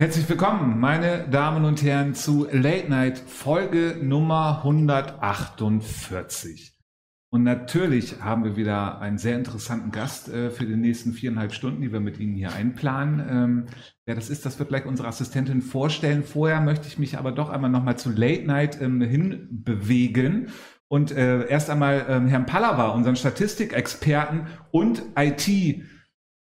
Herzlich willkommen, meine Damen und Herren, zu Late Night Folge Nummer 148. Und natürlich haben wir wieder einen sehr interessanten Gast äh, für die nächsten viereinhalb Stunden, die wir mit Ihnen hier einplanen. Ähm, wer das ist, das wird gleich unsere Assistentin vorstellen. Vorher möchte ich mich aber doch einmal nochmal zu Late Night ähm, hinbewegen und äh, erst einmal ähm, Herrn Pallava, unseren Statistikexperten und IT-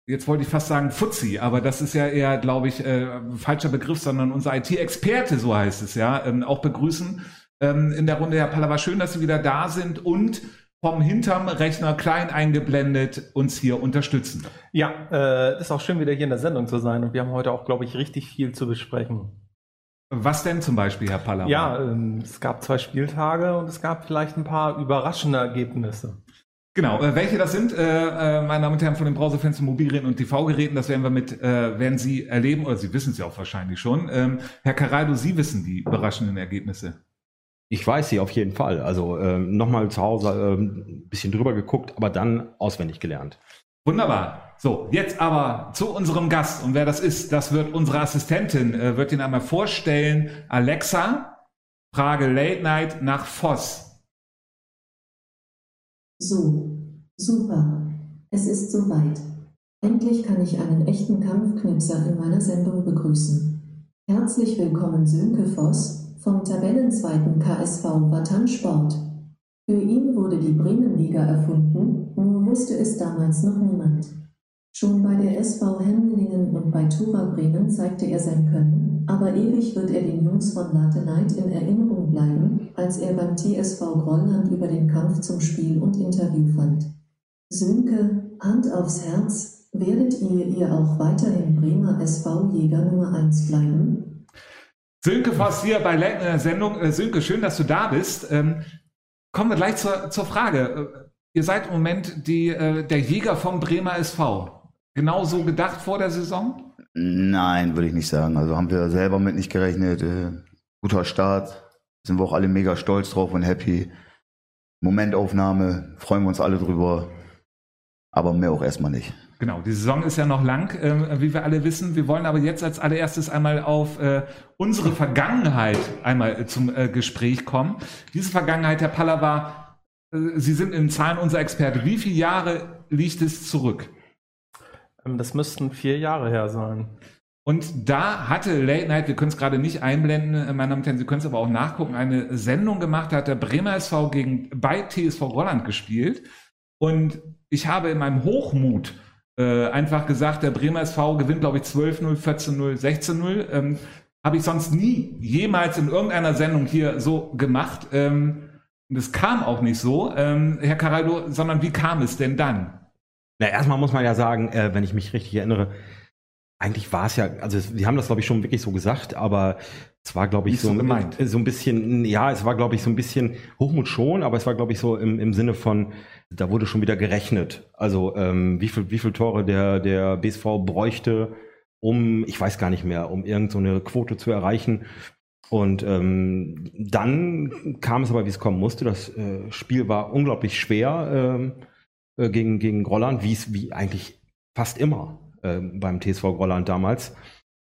jetzt wollte ich fast sagen Fuzzi, aber das ist ja eher, glaube ich, äh, falscher Begriff, sondern unser IT-Experte, so heißt es ja, ähm, auch begrüßen ähm, in der Runde. Herr Pallava, schön, dass Sie wieder da sind und vom hinterm Rechner klein eingeblendet uns hier unterstützen. Ja, äh, ist auch schön, wieder hier in der Sendung zu sein und wir haben heute auch, glaube ich, richtig viel zu besprechen. Was denn zum Beispiel, Herr Pallava? Ja, ähm, es gab zwei Spieltage und es gab vielleicht ein paar überraschende Ergebnisse. Genau, äh, welche das sind, äh, äh, meine Damen und Herren, von den Browserfenstern, Mobilgeräten und TV-Geräten, das werden wir mit, äh, werden Sie erleben, oder Sie wissen es ja auch wahrscheinlich schon. Ähm, Herr Caraldo, Sie wissen die überraschenden Ergebnisse. Ich weiß sie auf jeden Fall. Also ähm, nochmal zu Hause ähm, ein bisschen drüber geguckt, aber dann auswendig gelernt. Wunderbar. So, jetzt aber zu unserem Gast. Und wer das ist, das wird unsere Assistentin, äh, wird ihn einmal vorstellen. Alexa, Frage Late Night nach Voss. So, super. Es ist soweit. Endlich kann ich einen echten Kampfknipser in meiner Sendung begrüßen. Herzlich willkommen Sönke Voss vom Tabellenzweiten KSV Watan Sport. Für ihn wurde die Bremenliga erfunden, nur wusste es damals noch niemand. Schon bei der SV Hemmelingen und bei Tura Bremen zeigte er sein Können, aber ewig wird er den Jungs von Latenheit in Erinnerung bleiben, als er beim TSV Grolland über den Kampf zum Spiel und Interview fand. Sönke, Hand aufs Herz, werdet ihr ihr auch weiterhin Bremer SV-Jäger Nummer 1 bleiben? Sönke Voss hier bei der Sendung. Äh, Sönke, schön, dass du da bist. Ähm, kommen wir gleich zur, zur Frage. Äh, ihr seid im Moment die, äh, der Jäger vom Bremer SV genau so gedacht vor der Saison? Nein, würde ich nicht sagen. Also haben wir selber mit nicht gerechnet. Äh, guter Start. Sind wir auch alle mega stolz drauf und happy. Momentaufnahme, freuen wir uns alle drüber. Aber mehr auch erstmal nicht. Genau, die Saison ist ja noch lang, äh, wie wir alle wissen. Wir wollen aber jetzt als allererstes einmal auf äh, unsere Vergangenheit einmal äh, zum äh, Gespräch kommen. Diese Vergangenheit, Herr Pallava, äh, Sie sind in Zahlen unser Experte. Wie viele Jahre liegt es zurück? Ähm, das müssten vier Jahre her sein. Und da hatte Late Night, wir können es gerade nicht einblenden, äh, meine Damen und Herren, Sie können es aber auch nachgucken, eine Sendung gemacht, da hat der Bremer SV gegen, bei TSV Rolland gespielt. Und ich habe in meinem Hochmut äh, einfach gesagt, der Bremer SV gewinnt, glaube ich, 12-0, 14-0, 16-0. Ähm, habe ich sonst nie jemals in irgendeiner Sendung hier so gemacht. Ähm, und es kam auch nicht so, ähm, Herr Caraldo, sondern wie kam es denn dann? Na, erstmal muss man ja sagen, äh, wenn ich mich richtig erinnere, eigentlich war es ja, also wir haben das glaube ich schon wirklich so gesagt, aber es war glaube ich so, so, gemeint. so ein bisschen, ja, es war glaube ich so ein bisschen Hochmut schon, aber es war glaube ich so im, im Sinne von, da wurde schon wieder gerechnet. Also ähm, wie viel wie viel Tore der der BSV bräuchte, um, ich weiß gar nicht mehr, um irgendeine so Quote zu erreichen. Und ähm, dann kam es aber, wie es kommen musste. Das äh, Spiel war unglaublich schwer. Ähm, äh, gegen, gegen Grolland, wie es wie eigentlich fast immer äh, beim TSV Grolland damals.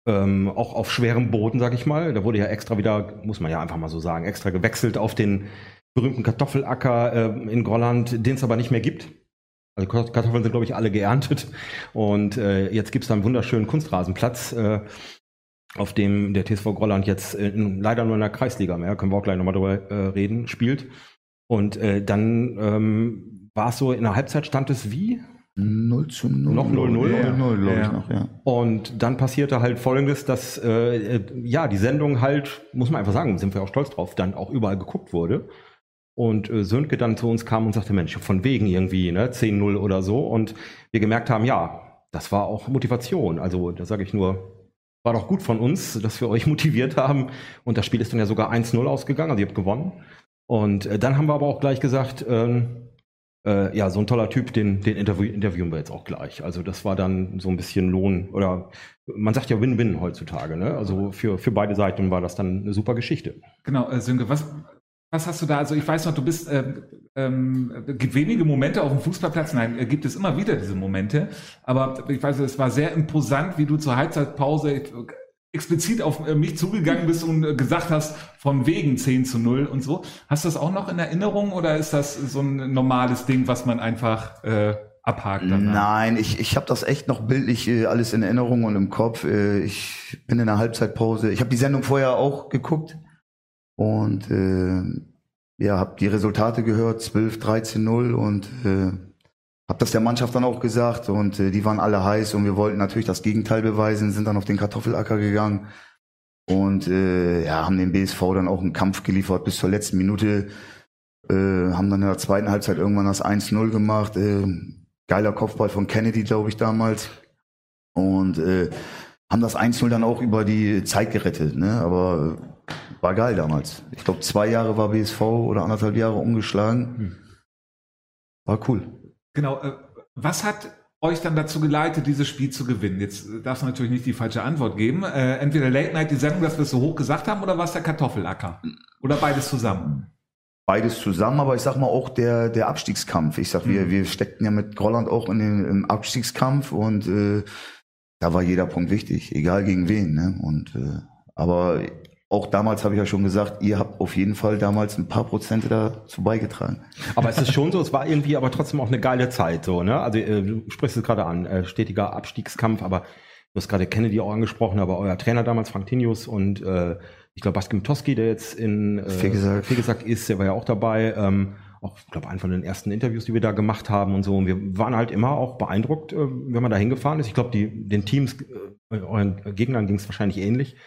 Ähm, auch auf schwerem Boden, sag ich mal. Da wurde ja extra wieder, muss man ja einfach mal so sagen, extra gewechselt auf den berühmten Kartoffelacker äh, in Grolland, den es aber nicht mehr gibt. Also Kartoffeln sind, glaube ich, alle geerntet. Und äh, jetzt gibt es da einen wunderschönen Kunstrasenplatz, äh, auf dem der TSV Grolland jetzt in, leider nur in der Kreisliga mehr, können wir auch gleich nochmal drüber äh, reden, spielt. Und äh, dann ähm, war es so, in der Halbzeit stand es wie? 0 zu 0. Noch 0-0. Ja, 0, 0 ja. Noch, ja. Und dann passierte halt folgendes, dass äh, ja die Sendung halt, muss man einfach sagen, sind wir auch stolz drauf, dann auch überall geguckt wurde. Und äh, Sönke dann zu uns kam und sagte, Mensch, von wegen irgendwie, ne, 10-0 oder so. Und wir gemerkt haben, ja, das war auch Motivation. Also da sage ich nur, war doch gut von uns, dass wir euch motiviert haben. Und das Spiel ist dann ja sogar 1-0 ausgegangen, also ihr habt gewonnen. Und äh, dann haben wir aber auch gleich gesagt, ähm, äh, ja, so ein toller Typ, den, den interview interviewen wir jetzt auch gleich. Also das war dann so ein bisschen Lohn oder man sagt ja Win-Win heutzutage. Ne? Also für, für beide Seiten war das dann eine super Geschichte. Genau, äh, Sönke, was, was hast du da? Also ich weiß noch, du bist, äh, ähm, gibt wenige Momente auf dem Fußballplatz. Nein, äh, gibt es immer wieder diese Momente. Aber ich weiß, es war sehr imposant, wie du zur Halbzeitpause explizit auf äh, mich zugegangen bist und äh, gesagt hast, von wegen 10 zu 0 und so. Hast du das auch noch in Erinnerung oder ist das so ein normales Ding, was man einfach äh, abhakt? Danach? Nein, ich, ich habe das echt noch bildlich äh, alles in Erinnerung und im Kopf. Äh, ich bin in der Halbzeitpause. Ich habe die Sendung vorher auch geguckt und äh, ja, habe die Resultate gehört, 12, 13, 0 und äh, hab das der Mannschaft dann auch gesagt und äh, die waren alle heiß und wir wollten natürlich das Gegenteil beweisen, sind dann auf den Kartoffelacker gegangen und äh, ja, haben dem BSV dann auch einen Kampf geliefert bis zur letzten Minute, äh, haben dann in der zweiten Halbzeit irgendwann das 1-0 gemacht, äh, geiler Kopfball von Kennedy, glaube ich, damals und äh, haben das 1-0 dann auch über die Zeit gerettet, ne? aber war geil damals. Ich glaube, zwei Jahre war BSV oder anderthalb Jahre umgeschlagen. Hm. War cool. Genau. Äh, was hat euch dann dazu geleitet, dieses Spiel zu gewinnen? Jetzt darfst du natürlich nicht die falsche Antwort geben. Äh, entweder Late Night, die Sendung, dass wir es so hoch gesagt haben, oder war es der Kartoffelacker? Oder beides zusammen? Beides zusammen, aber ich sag mal auch der, der Abstiegskampf. Ich sag, mhm. wir, wir steckten ja mit Grolland auch in den, im Abstiegskampf und äh, da war jeder Punkt wichtig, egal gegen wen. Ne? Und äh, aber auch damals habe ich ja schon gesagt, ihr habt auf jeden Fall damals ein paar Prozente dazu beigetragen. Aber es ist schon so, es war irgendwie aber trotzdem auch eine geile Zeit, so, ne? Also äh, du sprichst es gerade an, äh, stetiger Abstiegskampf, aber du hast gerade Kennedy auch angesprochen, aber euer Trainer damals, Frank Tinius und äh, ich glaube Baskim Toski, der jetzt in äh, Fegesack ist, der war ja auch dabei. Ähm, auch, ich glaube, einen von den ersten Interviews, die wir da gemacht haben und so. Und wir waren halt immer auch beeindruckt, äh, wenn man da hingefahren ist. Ich glaube, die, den Teams, euren Gegnern ging es wahrscheinlich ähnlich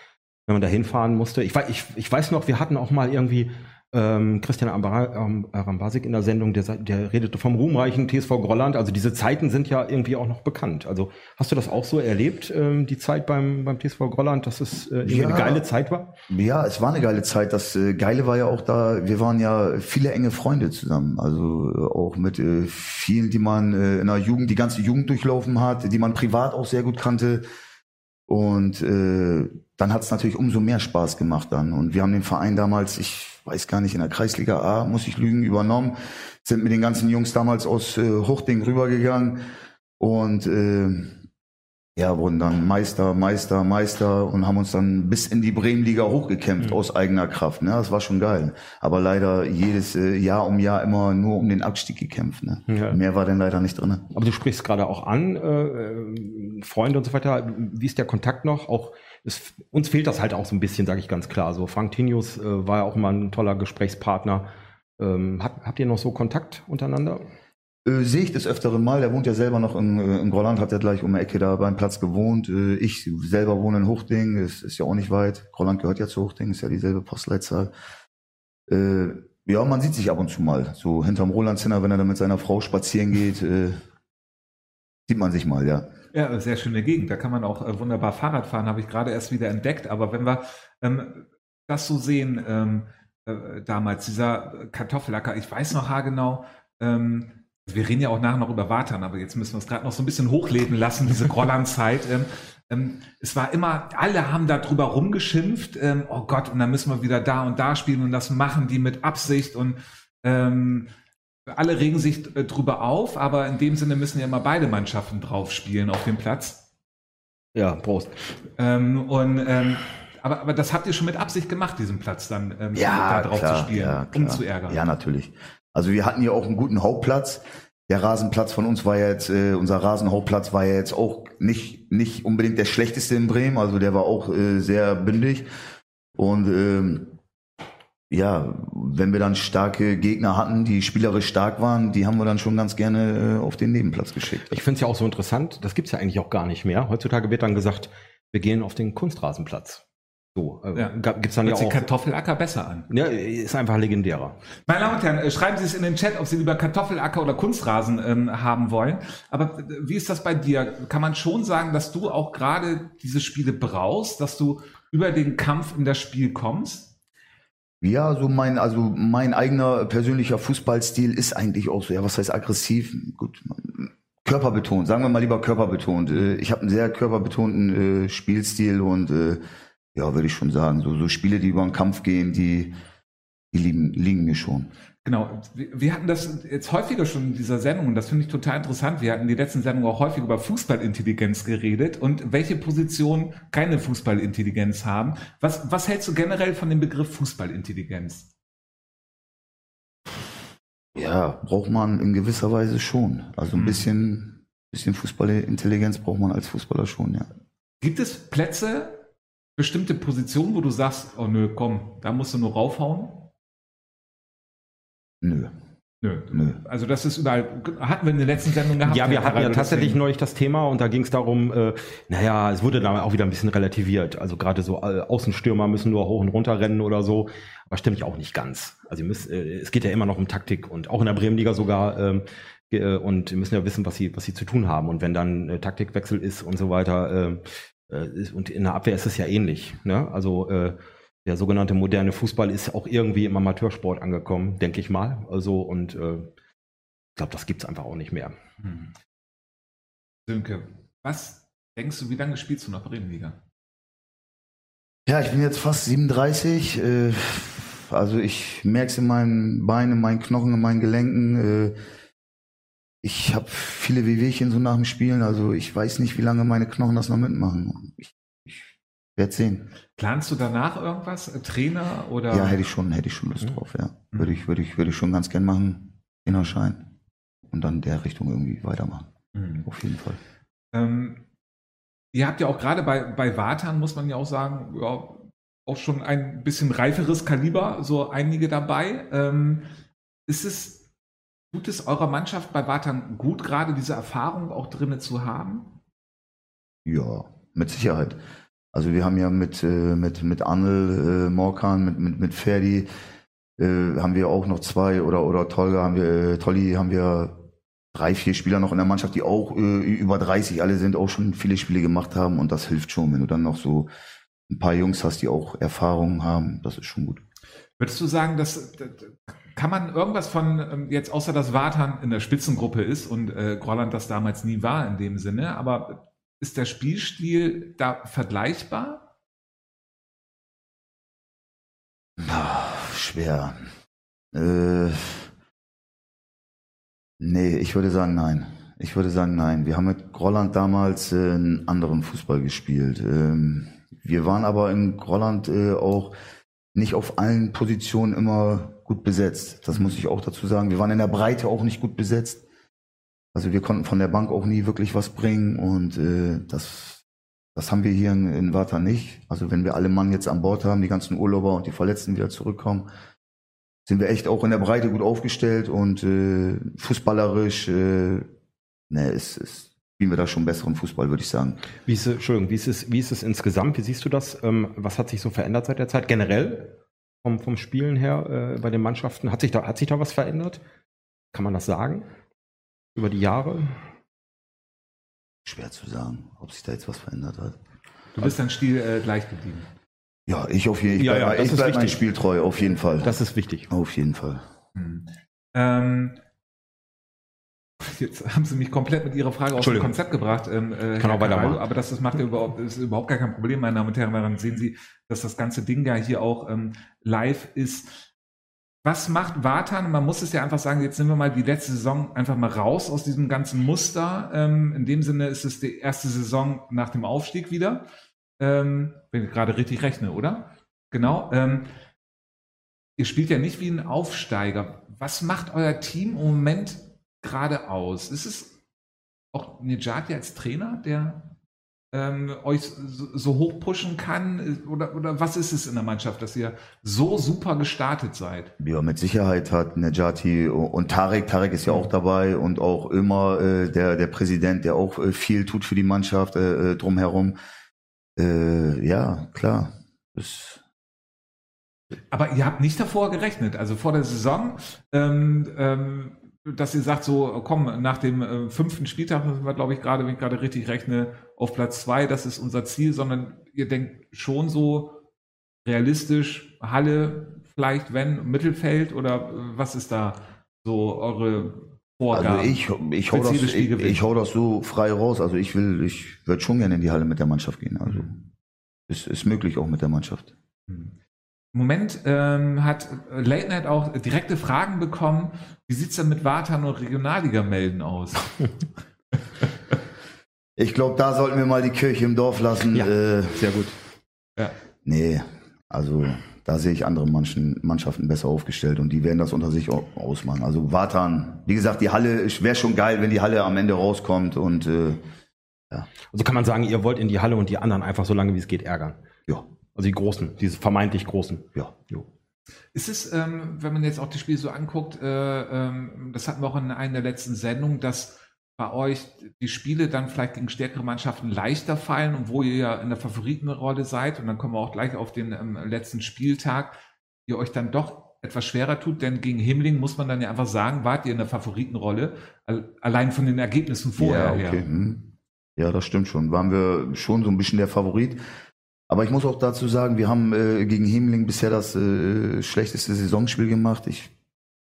wenn man da hinfahren musste. Ich, ich, ich weiß noch, wir hatten auch mal irgendwie ähm, Christian Arambasik in der Sendung, der, der redete vom ruhmreichen TSV Grolland. Also diese Zeiten sind ja irgendwie auch noch bekannt. Also hast du das auch so erlebt, ähm, die Zeit beim, beim TSV Grolland, dass es äh, ja, eine geile Zeit war? Ja, es war eine geile Zeit. Das äh, Geile war ja auch da, wir waren ja viele enge Freunde zusammen. Also äh, auch mit äh, vielen, die man äh, in der Jugend, die ganze Jugend durchlaufen hat, die man privat auch sehr gut kannte. Und äh, dann hat es natürlich umso mehr Spaß gemacht dann. Und wir haben den Verein damals, ich weiß gar nicht, in der Kreisliga A, muss ich lügen, übernommen, sind mit den ganzen Jungs damals aus äh, Hochding rübergegangen und äh, ja, wurden dann Meister, Meister, Meister und haben uns dann bis in die Bremenliga hochgekämpft mhm. aus eigener Kraft. Ne? Das war schon geil. Aber leider jedes äh, Jahr um Jahr immer nur um den Abstieg gekämpft. Ne? Ja. Mehr war denn leider nicht drin. Aber du sprichst gerade auch an, äh, Freunde und so weiter. Wie ist der Kontakt noch? Auch es, uns fehlt das halt auch so ein bisschen, sage ich ganz klar. So Frank Tinius äh, war ja auch immer ein toller Gesprächspartner. Ähm, habt, habt ihr noch so Kontakt untereinander? Äh, sehe ich des Öfteren mal. Der wohnt ja selber noch in, äh, in Grolland, hat ja gleich um die Ecke da beim Platz gewohnt. Äh, ich selber wohne in Hochding, ist, ist ja auch nicht weit. Grolland gehört ja zu Hochding, ist ja dieselbe Postleitzahl. Äh, ja, man sieht sich ab und zu mal. So hinterm Rolandzinner, wenn er da mit seiner Frau spazieren geht, äh, sieht man sich mal, ja. Ja, sehr schöne Gegend. Da kann man auch äh, wunderbar Fahrrad fahren, habe ich gerade erst wieder entdeckt. Aber wenn wir ähm, das so sehen, ähm, äh, damals, dieser Kartoffelacker, ich weiß noch haargenau, ähm, wir reden ja auch nachher noch über Watern, aber jetzt müssen wir es gerade noch so ein bisschen hochleben lassen, diese Grolland-Zeit. Ähm, ähm, es war immer, alle haben da drüber rumgeschimpft, ähm, oh Gott, und dann müssen wir wieder da und da spielen und das machen die mit Absicht und ähm, alle regen sich äh, drüber auf, aber in dem Sinne müssen ja immer beide Mannschaften drauf spielen auf dem Platz. Ja, Prost. Ähm, und ähm, aber, aber das habt ihr schon mit Absicht gemacht, diesen Platz dann ähm, ja, da drauf klar, zu spielen, ja, um zu ärgern. Ja, natürlich. Also wir hatten hier auch einen guten Hauptplatz. Der Rasenplatz von uns war ja jetzt, äh, unser Rasenhauptplatz war ja jetzt auch nicht, nicht unbedingt der schlechteste in Bremen, also der war auch äh, sehr bündig. Und ähm, ja, wenn wir dann starke Gegner hatten, die spielerisch stark waren, die haben wir dann schon ganz gerne äh, auf den Nebenplatz geschickt. Ich finde es ja auch so interessant, das gibt's ja eigentlich auch gar nicht mehr. Heutzutage wird dann gesagt, wir gehen auf den Kunstrasenplatz. So, äh, ja. gibt's dann Hört ja auch. Kartoffelacker besser an. Ja, ist einfach legendärer. Meine Damen und Herren, äh, schreiben Sie es in den Chat, ob Sie lieber Kartoffelacker oder Kunstrasen ähm, haben wollen. Aber äh, wie ist das bei dir? Kann man schon sagen, dass du auch gerade diese Spiele brauchst, dass du über den Kampf in das Spiel kommst? Ja, so mein, also mein eigener persönlicher Fußballstil ist eigentlich auch so, ja, was heißt aggressiv? Gut, körperbetont, sagen wir mal lieber körperbetont. Äh, ich habe einen sehr körperbetonten äh, Spielstil und äh, ja, würde ich schon sagen. So, so Spiele, die über den Kampf gehen, die, die liegen, liegen mir schon. Genau, wir hatten das jetzt häufiger schon in dieser Sendung und das finde ich total interessant. Wir hatten die letzten Sendungen auch häufig über Fußballintelligenz geredet und welche Positionen keine Fußballintelligenz haben. Was, was hältst du generell von dem Begriff Fußballintelligenz? Ja, braucht man in gewisser Weise schon. Also ein mhm. bisschen, bisschen Fußballintelligenz braucht man als Fußballer schon, ja. Gibt es Plätze, bestimmte Positionen, wo du sagst, oh nö, komm, da musst du nur raufhauen? Nö. Nö. Nö. Also das ist überall, hatten wir in der letzten Sendung gehabt. Ja, wir hatten ja tatsächlich deswegen. neulich das Thema und da ging es darum, äh, naja, es wurde dann auch wieder ein bisschen relativiert. Also gerade so äh, Außenstürmer müssen nur hoch und runter rennen oder so. Aber stimmt ja auch nicht ganz. Also müssen, äh, es geht ja immer noch um Taktik und auch in der Bremenliga sogar. Ähm, äh, und wir müssen ja wissen, was sie, was sie zu tun haben. Und wenn dann äh, Taktikwechsel ist und so weiter, und in der Abwehr ist es ja ähnlich. Ne? Also äh, der sogenannte moderne Fußball ist auch irgendwie im Amateursport angekommen, denke ich mal. Also und äh, ich glaube, das gibt es einfach auch nicht mehr. Hm. Sönke, was denkst du, wie lange spielst du noch Bremenliga? Ja, ich bin jetzt fast 37. Äh, also ich merke es in meinen Beinen, in meinen Knochen, in meinen Gelenken. Ich habe viele Wehwehchen so nach dem Spielen. Also ich weiß nicht, wie lange meine Knochen das noch mitmachen. Ich, ich werde sehen. Planst du danach irgendwas? Äh, Trainer oder? Ja, hätte ich schon, hätte ich schon Lust mhm. drauf, ja. Mhm. Würde ich, würde ich, würde ich schon ganz gern machen. Innerschein. Und dann der Richtung irgendwie weitermachen. Mhm. Auf jeden Fall. Ähm, ihr habt ja auch gerade bei, bei Watern, muss man ja auch sagen, ja, auch schon ein bisschen reiferes Kaliber, so einige dabei. Ähm, ist es, tut es eurer Mannschaft bei Watern gut, gerade diese Erfahrung auch drinnen zu haben? Ja, mit Sicherheit. Also wir haben ja mit, äh, mit, mit Anel, äh, Morkan, mit, mit, mit Ferdi, äh, haben wir auch noch zwei oder, oder Tolga haben wir, äh, Tolli haben wir drei, vier Spieler noch in der Mannschaft, die auch äh, über 30 alle sind, auch schon viele Spiele gemacht haben und das hilft schon, wenn du dann noch so ein paar Jungs hast, die auch Erfahrungen haben, das ist schon gut. Würdest du sagen, dass kann man irgendwas von ähm, jetzt außer dass Wartan in der Spitzengruppe ist und äh, Grolland das damals nie war in dem Sinne, aber ist der Spielstil da vergleichbar? Oh, schwer. Äh, nee, ich würde sagen nein. Ich würde sagen nein. Wir haben mit Grolland damals äh, einen anderen Fußball gespielt. Ähm, wir waren aber in Grolland äh, auch nicht auf allen Positionen immer gut besetzt. Das muss ich auch dazu sagen. Wir waren in der Breite auch nicht gut besetzt. Also wir konnten von der Bank auch nie wirklich was bringen und äh, das, das haben wir hier in, in Warta nicht. Also wenn wir alle Mann jetzt an Bord haben, die ganzen Urlauber und die Verletzten wieder zurückkommen, sind wir echt auch in der Breite gut aufgestellt und äh, fußballerisch, äh, ne, ist, ist, spielen wir da schon besseren Fußball, würde ich sagen. Wie ist, Entschuldigung, wie ist, es, wie ist es insgesamt? Wie siehst du das? Ähm, was hat sich so verändert seit der Zeit? Generell vom, vom Spielen her äh, bei den Mannschaften? Hat sich, da, hat sich da was verändert? Kann man das sagen? über die Jahre? Schwer zu sagen, ob sich da jetzt was verändert hat. Du bist dein Stil äh, gleich geblieben. Ja, ich auf jeden Fall. Ja, ja, ich bleibe mein Spiel treu, auf jeden Fall. Das ist wichtig. Auf jeden Fall. Hm. Ähm, jetzt haben Sie mich komplett mit Ihrer Frage aus dem Konzept gebracht. Ähm, äh, Kann auch weitermachen. Aber das, das macht ja überhaupt, ist überhaupt gar kein Problem, meine Damen und Herren. Daran sehen Sie, dass das ganze Ding ja hier auch ähm, live ist was macht Watan? Man muss es ja einfach sagen, jetzt nehmen wir mal die letzte Saison einfach mal raus aus diesem ganzen Muster. Ähm, in dem Sinne ist es die erste Saison nach dem Aufstieg wieder. Ähm, wenn ich gerade richtig rechne, oder? Genau. Ähm, ihr spielt ja nicht wie ein Aufsteiger. Was macht euer Team im Moment gerade aus? Ist es auch Nejati als Trainer, der ähm, euch so, so hoch pushen kann? Oder, oder was ist es in der Mannschaft, dass ihr so super gestartet seid? Ja, mit Sicherheit hat Nejati und Tarek, Tarek ist ja auch dabei und auch immer äh, der, der Präsident, der auch äh, viel tut für die Mannschaft äh, äh drumherum. Äh, ja, klar. Das aber ihr habt nicht davor gerechnet, also vor der Saison. Ähm, ähm, dass ihr sagt, so, komm, nach dem äh, fünften Spieltag müssen wir, glaube ich, gerade, wenn ich gerade richtig rechne, auf Platz zwei, das ist unser Ziel, sondern ihr denkt schon so realistisch, Halle vielleicht, wenn, Mittelfeld oder äh, was ist da so eure Vorgabe? Also ich, ich, hau das, ich, ich hau das so frei raus. Also ich will, ich würde schon gerne in die Halle mit der Mannschaft gehen. Also mhm. es ist möglich auch mit der Mannschaft. Mhm. Im Moment ähm, hat Late Night auch direkte Fragen bekommen. Wie sieht es denn mit Wartan und Regionalliga-Melden aus? ich glaube, da sollten wir mal die Kirche im Dorf lassen. Ja, äh, sehr gut. Ja. Nee, also da sehe ich andere Manchen, Mannschaften besser aufgestellt und die werden das unter sich ausmachen. Also Watan, wie gesagt, die Halle wäre schon geil, wenn die Halle am Ende rauskommt und äh, ja. Also kann man sagen, ihr wollt in die Halle und die anderen einfach so lange wie es geht ärgern. Ja. Also die Großen, diese vermeintlich Großen. Ja. Jo. Ist es, ähm, wenn man jetzt auch die Spiele so anguckt, äh, ähm, das hatten wir auch in einer der letzten Sendungen, dass bei euch die Spiele dann vielleicht gegen stärkere Mannschaften leichter fallen und wo ihr ja in der Favoritenrolle seid, und dann kommen wir auch gleich auf den ähm, letzten Spieltag, ihr euch dann doch etwas schwerer tut, denn gegen Himmling muss man dann ja einfach sagen, wart ihr in der Favoritenrolle, allein von den Ergebnissen vorher. Ja, okay. Hm. ja, das stimmt schon. Waren wir schon so ein bisschen der Favorit. Aber ich muss auch dazu sagen, wir haben äh, gegen Himmling bisher das äh, schlechteste Saisonspiel gemacht. Ich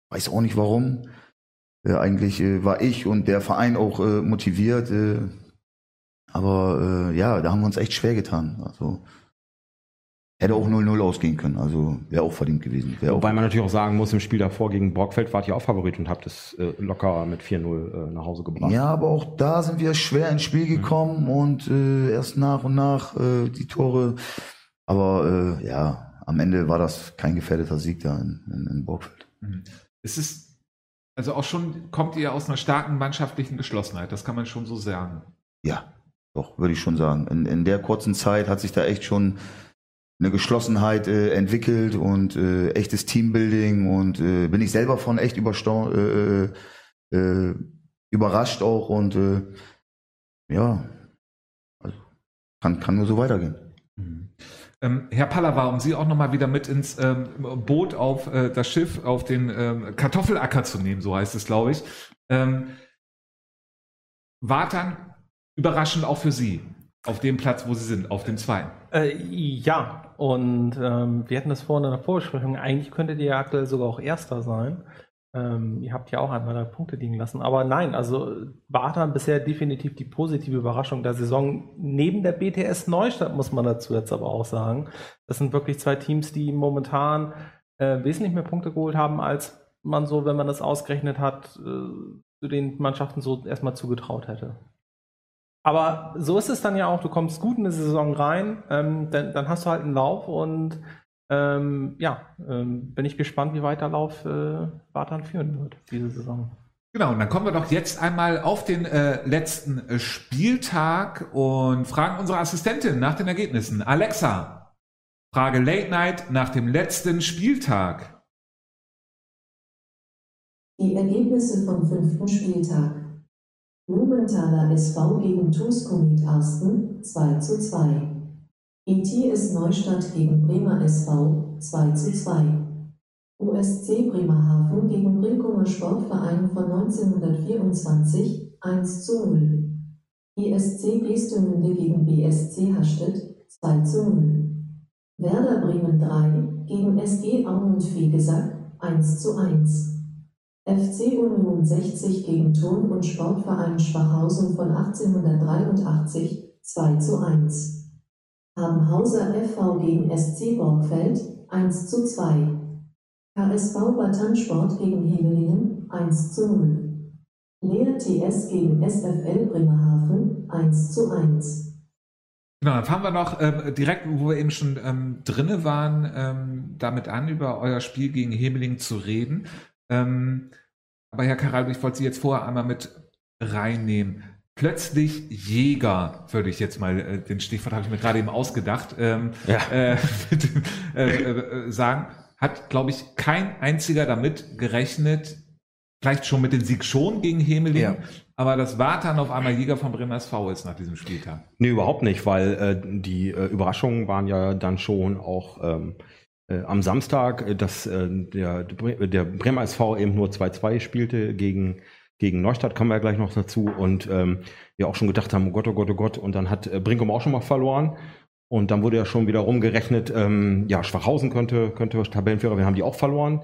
weiß auch nicht warum. Äh, eigentlich äh, war ich und der Verein auch äh, motiviert. Äh, aber ja, da haben wir uns echt schwer getan. Also Hätte auch 0-0 ausgehen können, also wäre auch verdient gewesen. Wobei auch man natürlich auch sagen muss, im Spiel davor gegen Borgfeld wart ihr auch Favorit und habt es äh, locker mit 4-0 äh, nach Hause gebracht. Ja, aber auch da sind wir schwer ins Spiel mhm. gekommen mhm. und äh, erst nach und nach äh, die Tore. Aber äh, ja, am Ende war das kein gefährdeter Sieg da in, in, in Borgfeld. Mhm. Es ist also auch schon, kommt ihr aus einer starken mannschaftlichen Geschlossenheit, das kann man schon so sagen. Ja, doch, würde ich schon sagen. In, in der kurzen Zeit hat sich da echt schon eine Geschlossenheit äh, entwickelt und äh, echtes Teambuilding und äh, bin ich selber von echt äh, äh, äh, überrascht auch und äh, ja, also kann, kann nur so weitergehen. Mhm. Ähm, Herr Pallava, um Sie auch nochmal wieder mit ins ähm, Boot auf äh, das Schiff, auf den ähm, Kartoffelacker zu nehmen, so heißt es, glaube ich. Ähm, war dann überraschend auch für Sie auf dem Platz, wo Sie sind, auf dem zweiten? Äh, ja, und ähm, wir hatten das vorhin in der Vorbesprechung. Eigentlich könntet ihr ja aktuell sogar auch Erster sein. Ähm, ihr habt ja auch einmal da Punkte liegen lassen. Aber nein, also Bartha bisher definitiv die positive Überraschung der Saison. Neben der BTS Neustadt muss man dazu jetzt aber auch sagen. Das sind wirklich zwei Teams, die momentan äh, wesentlich mehr Punkte geholt haben, als man so, wenn man das ausgerechnet hat, äh, zu den Mannschaften so erstmal zugetraut hätte. Aber so ist es dann ja auch, du kommst gut in die Saison rein, ähm, dann, dann, hast du halt einen Lauf und ähm, ja, ähm, bin ich gespannt, wie weit der Lauf äh, Bartan führen wird, diese Saison. Genau, und dann kommen wir doch jetzt einmal auf den äh, letzten äh, Spieltag und fragen unsere Assistentin nach den Ergebnissen. Alexa, Frage Late Night nach dem letzten Spieltag. Die Ergebnisse vom fünften Spieltag. Blumenthaler SV gegen TuS Komet Arsten 2 zu 2. ETS Neustadt gegen Bremer SV 2 zu 2. OSC Bremerhaven gegen Brinkumer Sportverein von 1924 1 zu 0. ESC Gestemünde gegen BSC Hastedt 2 zu 0. Werder Bremen 3 gegen SG Aumund Fegesack 1 zu 1. FC Union 60 gegen Turn- und Sportverein Schwachhausen von 1883 2 zu 1. Habenhauser FV gegen SC Borgfeld 1 zu 2. KSV Batansport gegen Hemelingen 1 zu 0. Leer TS gegen SFL Bremerhaven 1 zu 1. Genau, dann fangen wir noch ähm, direkt, wo wir eben schon ähm, drinne waren, ähm, damit an, über euer Spiel gegen Hemeling zu reden. Ähm, aber Herr Karal, ich wollte Sie jetzt vorher einmal mit reinnehmen. Plötzlich Jäger, würde ich jetzt mal, äh, den Stichwort habe ich mir gerade eben ausgedacht, ähm, ja. äh, äh, äh, sagen, hat, glaube ich, kein einziger damit gerechnet, vielleicht schon mit dem Sieg schon gegen Hemeling, ja. aber das war dann auf einmal Jäger von Bremer SV ist nach diesem Spieltag. Nee, überhaupt nicht, weil äh, die äh, Überraschungen waren ja dann schon auch ähm, äh, am Samstag, äh, dass äh, der, der Bremer SV eben nur 2-2 spielte gegen, gegen Neustadt, kommen wir ja gleich noch dazu. Und ähm, wir auch schon gedacht haben, oh Gott, oh Gott, oh Gott. Und dann hat äh, Brinkum auch schon mal verloren. Und dann wurde ja schon wieder rumgerechnet, ähm, ja, Schwachhausen könnte, könnte Tabellenführer, wir haben die auch verloren.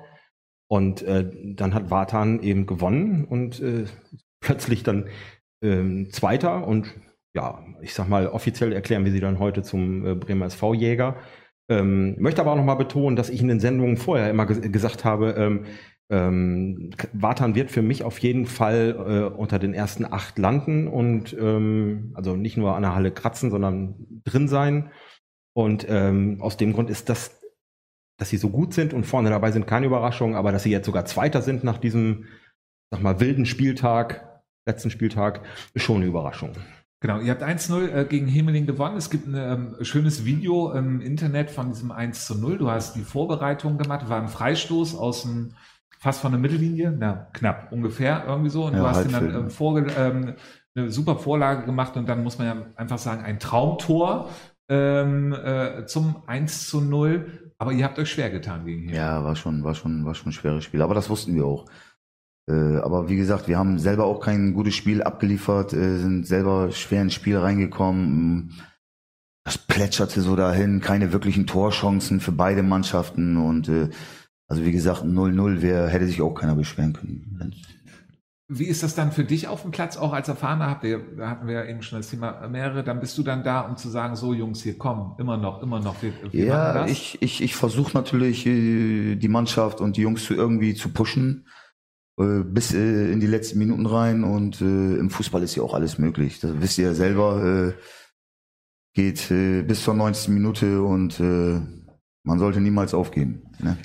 Und äh, dann hat Wartan eben gewonnen und äh, plötzlich dann ähm, Zweiter und ja, ich sag mal, offiziell erklären wir sie dann heute zum äh, Bremer SV-Jäger. Ähm, möchte aber auch nochmal betonen, dass ich in den Sendungen vorher immer gesagt habe, ähm, ähm, Watan wird für mich auf jeden Fall äh, unter den ersten acht landen und ähm, also nicht nur an der Halle kratzen, sondern drin sein. Und ähm, aus dem Grund ist das, dass sie so gut sind und vorne dabei sind, keine Überraschung, aber dass sie jetzt sogar Zweiter sind nach diesem, sag mal, wilden Spieltag, letzten Spieltag, ist schon eine Überraschung. Genau, ihr habt 1-0 äh, gegen Hemeling gewonnen. Es gibt ein ähm, schönes Video im Internet von diesem 1 0. Du hast die Vorbereitung gemacht, war ein Freistoß aus dem fast von der Mittellinie, na, knapp, ungefähr irgendwie so. Und ja, du hast ihn dann ähm, vorge ähm, eine super Vorlage gemacht und dann muss man ja einfach sagen, ein Traumtor ähm, äh, zum 1 zu 0. Aber ihr habt euch schwer getan gegen ihn. Ja, war schon, war schon, war schon ein schweres Spiel. Aber das wussten wir auch. Äh, aber wie gesagt, wir haben selber auch kein gutes Spiel abgeliefert, äh, sind selber schwer ins Spiel reingekommen. Das plätscherte so dahin, keine wirklichen Torchancen für beide Mannschaften und äh, also wie gesagt, 0-0 wäre, hätte sich auch keiner beschweren können. Wie ist das dann für dich auf dem Platz, auch als Erfahrener? Habt ihr, da hatten wir ja eben schon das Thema mehrere, dann bist du dann da, um zu sagen, so Jungs, hier kommen, immer noch, immer noch. Wir, wir ja, ich, ich, ich versuche natürlich die Mannschaft und die Jungs zu irgendwie zu pushen bis äh, in die letzten Minuten rein und im Fußball ist ja auch alles möglich. Das wisst ihr ja selber, geht bis zur 90. Minute und man sollte niemals aufgeben. Ne?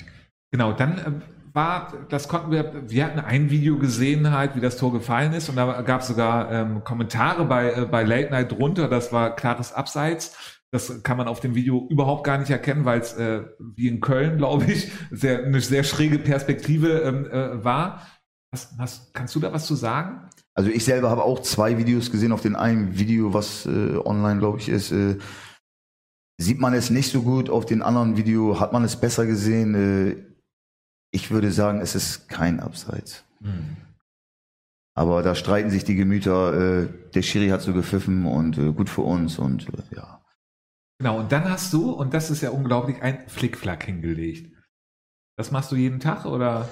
Genau, dann äh, war, das konnten wir, wir hatten ein Video gesehen halt, wie das Tor gefallen ist und da gab es sogar ähm, Kommentare bei, äh, bei Late Night drunter, das war klares Abseits. Das kann man auf dem Video überhaupt gar nicht erkennen, weil es äh, wie in Köln, glaube ich, sehr, eine sehr schräge Perspektive ähm, äh, war. Was, was, kannst du da was zu sagen? Also ich selber habe auch zwei Videos gesehen. Auf den einen Video, was äh, online, glaube ich, ist, äh, sieht man es nicht so gut. Auf den anderen Video hat man es besser gesehen. Äh, ich würde sagen, es ist kein Abseits. Mhm. Aber da streiten sich die Gemüter. Äh, der Schiri hat so gepfiffen und äh, gut für uns und äh, ja. Genau, und dann hast du, und das ist ja unglaublich, ein Flickflack hingelegt. Das machst du jeden Tag oder?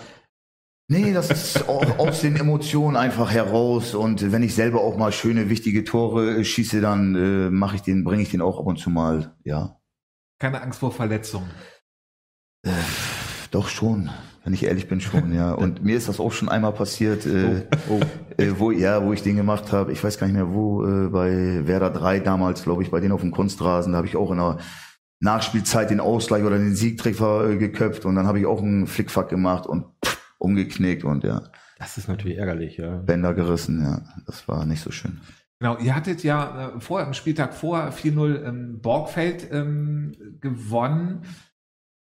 Nee, das ist aus den Emotionen einfach heraus. Und wenn ich selber auch mal schöne, wichtige Tore äh, schieße, dann äh, mache ich den, bringe ich den auch ab und zu mal, ja. Keine Angst vor Verletzungen. Äh, doch schon. Wenn ich ehrlich bin, schon, ja. Und mir ist das auch schon einmal passiert, äh, oh. Oh. Äh, wo, ja, wo ich den gemacht habe. Ich weiß gar nicht mehr wo, äh, bei Werder 3 damals, glaube ich, bei denen auf dem Kunstrasen. Da habe ich auch in der Nachspielzeit den Ausgleich oder den Siegtreffer äh, geköpft und dann habe ich auch einen Flickfack gemacht und pff, umgeknickt und ja. Das ist natürlich ärgerlich, ja. Bänder gerissen, ja. Das war nicht so schön. Genau, ihr hattet ja äh, vor, am Spieltag vor 4-0 ähm, Borgfeld ähm, gewonnen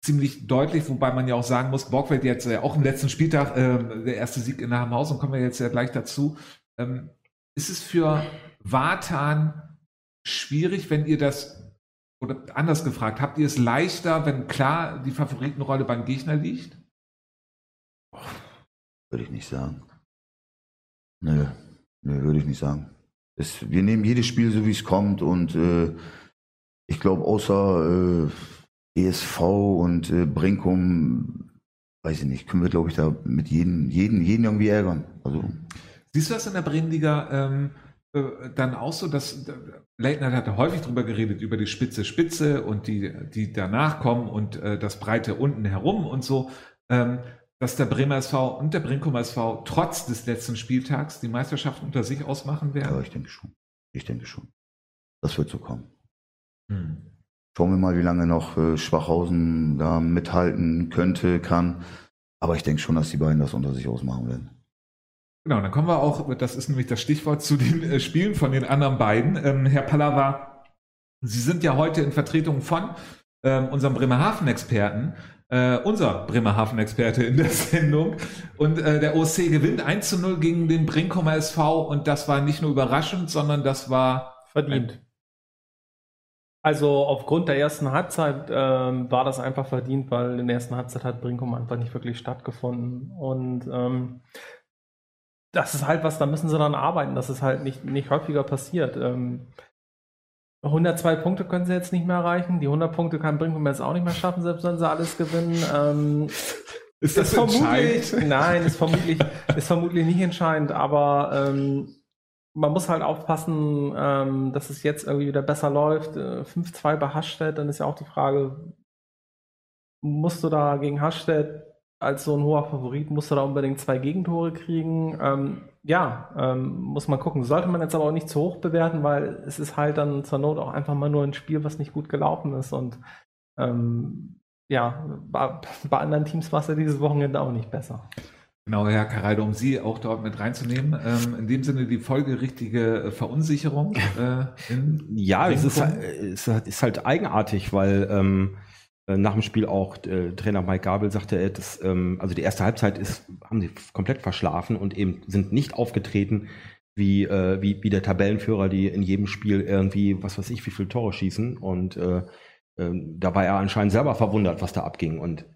ziemlich deutlich, wobei man ja auch sagen muss, Borgfeld jetzt äh, auch im letzten Spieltag äh, der erste Sieg in der Haus und kommen wir jetzt ja gleich dazu. Ähm, ist es für Vatan schwierig, wenn ihr das, oder anders gefragt, habt ihr es leichter, wenn klar die Favoritenrolle beim Gegner liegt? Würde ich nicht sagen. Nö, nö würde ich nicht sagen. Es, wir nehmen jedes Spiel so, wie es kommt und äh, ich glaube, außer äh, ESV und äh, Brinkum, weiß ich nicht, können wir, glaube ich, da mit jedem, jeden, jeden irgendwie ärgern. Also. Siehst du das in der Bremenliga ähm, äh, dann auch so, dass äh, Leitner hat häufig darüber geredet, über die spitze Spitze und die, die danach kommen und äh, das breite unten herum und so, ähm, dass der Bremer SV und der Brinkum SV trotz des letzten Spieltags die Meisterschaft unter sich ausmachen werden? Ja, ich denke schon. Ich denke schon. Das wird so kommen. Hm. Schauen wir mal, wie lange noch äh, Schwachhausen da mithalten könnte, kann. Aber ich denke schon, dass die beiden das unter sich ausmachen werden. Genau, dann kommen wir auch, das ist nämlich das Stichwort zu den äh, Spielen von den anderen beiden. Ähm, Herr Pallava, Sie sind ja heute in Vertretung von ähm, unserem Bremerhaven-Experten, äh, unser Bremerhaven-Experte in der Sendung. Und äh, der OC gewinnt 1 zu 0 gegen den Brinkumer SV und das war nicht nur überraschend, sondern das war verdient. Also aufgrund der ersten Halbzeit ähm, war das einfach verdient, weil in der ersten Halbzeit hat Brinkum einfach nicht wirklich stattgefunden. Und ähm, das ist halt was, da müssen sie dann arbeiten, dass es halt nicht, nicht häufiger passiert. Ähm, 102 Punkte können sie jetzt nicht mehr erreichen. Die 100 Punkte kann Brinkum jetzt auch nicht mehr schaffen, selbst wenn sie alles gewinnen. Ähm, ist das ist vermutlich, Nein, ist vermutlich, ist vermutlich nicht entscheidend, aber ähm, man muss halt aufpassen, ähm, dass es jetzt irgendwie wieder besser läuft. Äh, 5-2 bei Hasstedt, dann ist ja auch die Frage, musst du da gegen Hasstedt als so ein hoher Favorit, musst du da unbedingt zwei Gegentore kriegen. Ähm, ja, ähm, muss man gucken. Sollte man jetzt aber auch nicht zu hoch bewerten, weil es ist halt dann zur Not auch einfach mal nur ein Spiel, was nicht gut gelaufen ist. Und ähm, ja, bei, bei, anderen Teams war es ja dieses Wochenende auch nicht besser. Genau, Herr Karaldo, um Sie auch dort mit reinzunehmen. Ähm, in dem Sinne die folgerichtige Verunsicherung. Äh, ja, es ist, halt, es ist, halt eigenartig, weil ähm, äh, nach dem Spiel auch äh, Trainer Mike Gabel sagte, er, dass, ähm, also die erste Halbzeit ist, haben sie komplett verschlafen und eben sind nicht aufgetreten wie, äh, wie, wie der Tabellenführer, die in jedem Spiel irgendwie, was weiß ich, wie viele Tore schießen. Und äh, äh, da war er anscheinend selber verwundert, was da abging. Und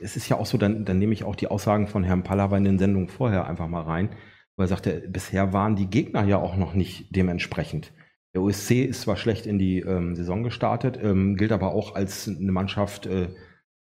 es ist ja auch so, dann, dann nehme ich auch die Aussagen von Herrn Pallava in den Sendungen vorher einfach mal rein, weil er sagte, bisher waren die Gegner ja auch noch nicht dementsprechend. Der OSC ist zwar schlecht in die ähm, Saison gestartet, ähm, gilt aber auch als eine Mannschaft äh,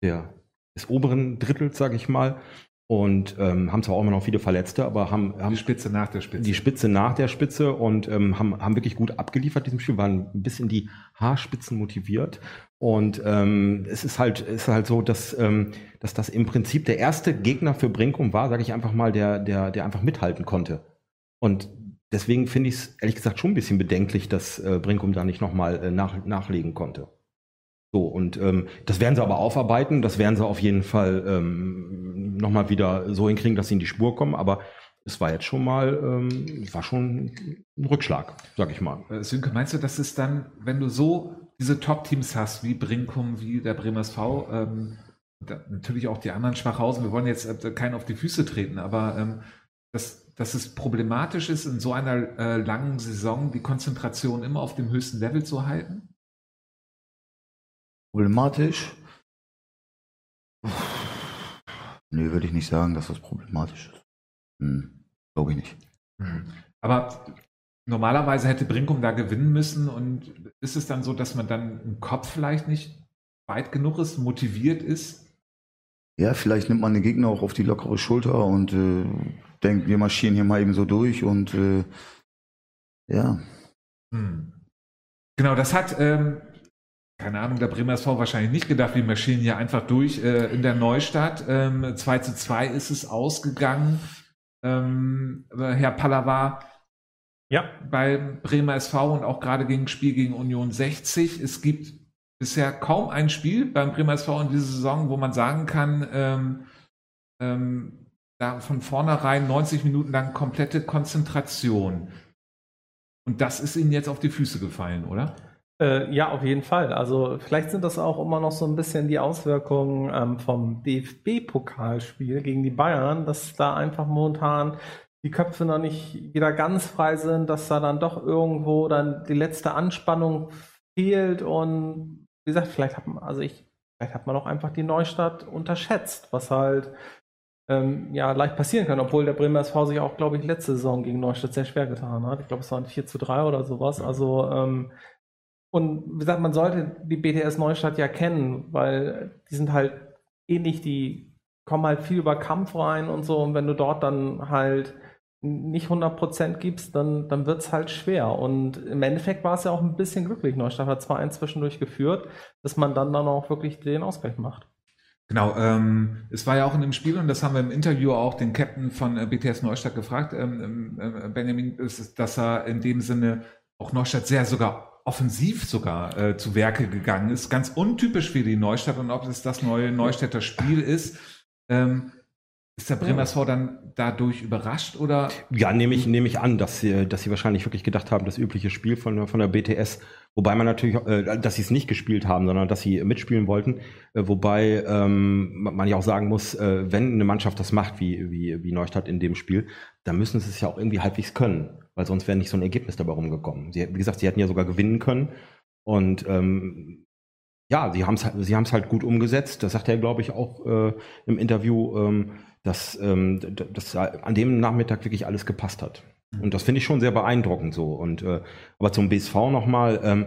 der, des oberen Drittels, sage ich mal. Und ähm, haben zwar auch immer noch viele Verletzte, aber haben, haben die Spitze nach der Spitze. Die Spitze nach der Spitze und ähm, haben, haben wirklich gut abgeliefert diesem Spiel, waren ein bisschen die Haarspitzen motiviert. Und ähm, es ist halt, ist halt so, dass, ähm, dass das im Prinzip der erste Gegner für Brinkum war, sage ich einfach mal, der, der, der einfach mithalten konnte. Und deswegen finde ich es ehrlich gesagt schon ein bisschen bedenklich, dass äh, Brinkum da nicht nochmal äh, nach, nachlegen konnte. So, und ähm, das werden sie aber aufarbeiten, das werden sie auf jeden Fall ähm, nochmal wieder so hinkriegen, dass sie in die Spur kommen, aber es war jetzt schon mal, ähm, war schon ein Rückschlag, sag ich mal. Äh, Sönke, meinst du, dass es dann, wenn du so diese Top-Teams hast, wie Brinkum, wie der Bremer SV, ähm, natürlich auch die anderen Schwachhausen, wir wollen jetzt äh, keinen auf die Füße treten, aber ähm, dass dass es problematisch ist, in so einer äh, langen Saison die Konzentration immer auf dem höchsten Level zu halten? Problematisch? Nee, würde ich nicht sagen, dass das problematisch ist. Hm, Glaube ich nicht. Hm. Aber normalerweise hätte Brinkum da gewinnen müssen und ist es dann so, dass man dann im Kopf vielleicht nicht weit genug ist, motiviert ist? Ja, vielleicht nimmt man den Gegner auch auf die lockere Schulter und äh, denkt, wir marschieren hier mal eben so durch und äh, ja. Hm. Genau, das hat, ähm, keine Ahnung, der Bremer SV wahrscheinlich nicht gedacht, wir marschieren hier einfach durch äh, in der Neustadt. Ähm, 2 zu 2 ist es ausgegangen. Ähm, Herr Pallava, ja. bei Bremer SV und auch gerade gegen Spiel gegen Union 60. Es gibt bisher kaum ein Spiel beim Bremer SV in dieser Saison, wo man sagen kann, ähm, ähm, da von vornherein 90 Minuten lang komplette Konzentration. Und das ist Ihnen jetzt auf die Füße gefallen, oder? Äh, ja, auf jeden Fall. Also vielleicht sind das auch immer noch so ein bisschen die Auswirkungen ähm, vom DFB-Pokalspiel gegen die Bayern, dass da einfach momentan die Köpfe noch nicht wieder ganz frei sind, dass da dann doch irgendwo dann die letzte Anspannung fehlt und wie gesagt, vielleicht hat man, also ich, vielleicht hat man auch einfach die Neustadt unterschätzt, was halt ähm, ja, leicht passieren kann, obwohl der Bremer SV sich auch, glaube ich, letzte Saison gegen Neustadt sehr schwer getan hat. Ich glaube, es waren 4 zu 3 oder sowas. Also, ähm, und wie gesagt, man sollte die BTS Neustadt ja kennen, weil die sind halt ähnlich, die kommen halt viel über Kampf rein und so. Und wenn du dort dann halt nicht 100% gibst, dann, dann wird es halt schwer. Und im Endeffekt war es ja auch ein bisschen glücklich. Neustadt hat 2-1 zwischendurch geführt, dass man dann dann auch wirklich den Ausgleich macht. Genau, ähm, es war ja auch in dem Spiel, und das haben wir im Interview auch den Captain von äh, BTS Neustadt gefragt, ähm, ähm, äh, Benjamin, ist, dass er in dem Sinne auch Neustadt sehr sogar offensiv sogar äh, zu Werke gegangen ist. Ganz untypisch für die Neustadt und ob es das neue Neustädter Spiel ist. Ähm, ist der Bremer SV dann dadurch überrascht oder? Ja, nehme ich, nehme ich an, dass sie, dass sie wahrscheinlich wirklich gedacht haben, das übliche Spiel von, von der BTS, wobei man natürlich, äh, dass sie es nicht gespielt haben, sondern dass sie mitspielen wollten, äh, wobei ähm, man ja auch sagen muss, äh, wenn eine Mannschaft das macht, wie, wie, wie Neustadt in dem Spiel, dann müssen sie es ja auch irgendwie halbwegs können, weil sonst wäre nicht so ein Ergebnis dabei rumgekommen. Sie, wie gesagt, sie hätten ja sogar gewinnen können und ähm, ja, sie haben es sie haben's halt gut umgesetzt. Das sagt er, glaube ich, auch im Interview. Ähm, dass, ähm, dass an dem Nachmittag wirklich alles gepasst hat. Mhm. Und das finde ich schon sehr beeindruckend so. Und äh, aber zum BSV nochmal, ähm,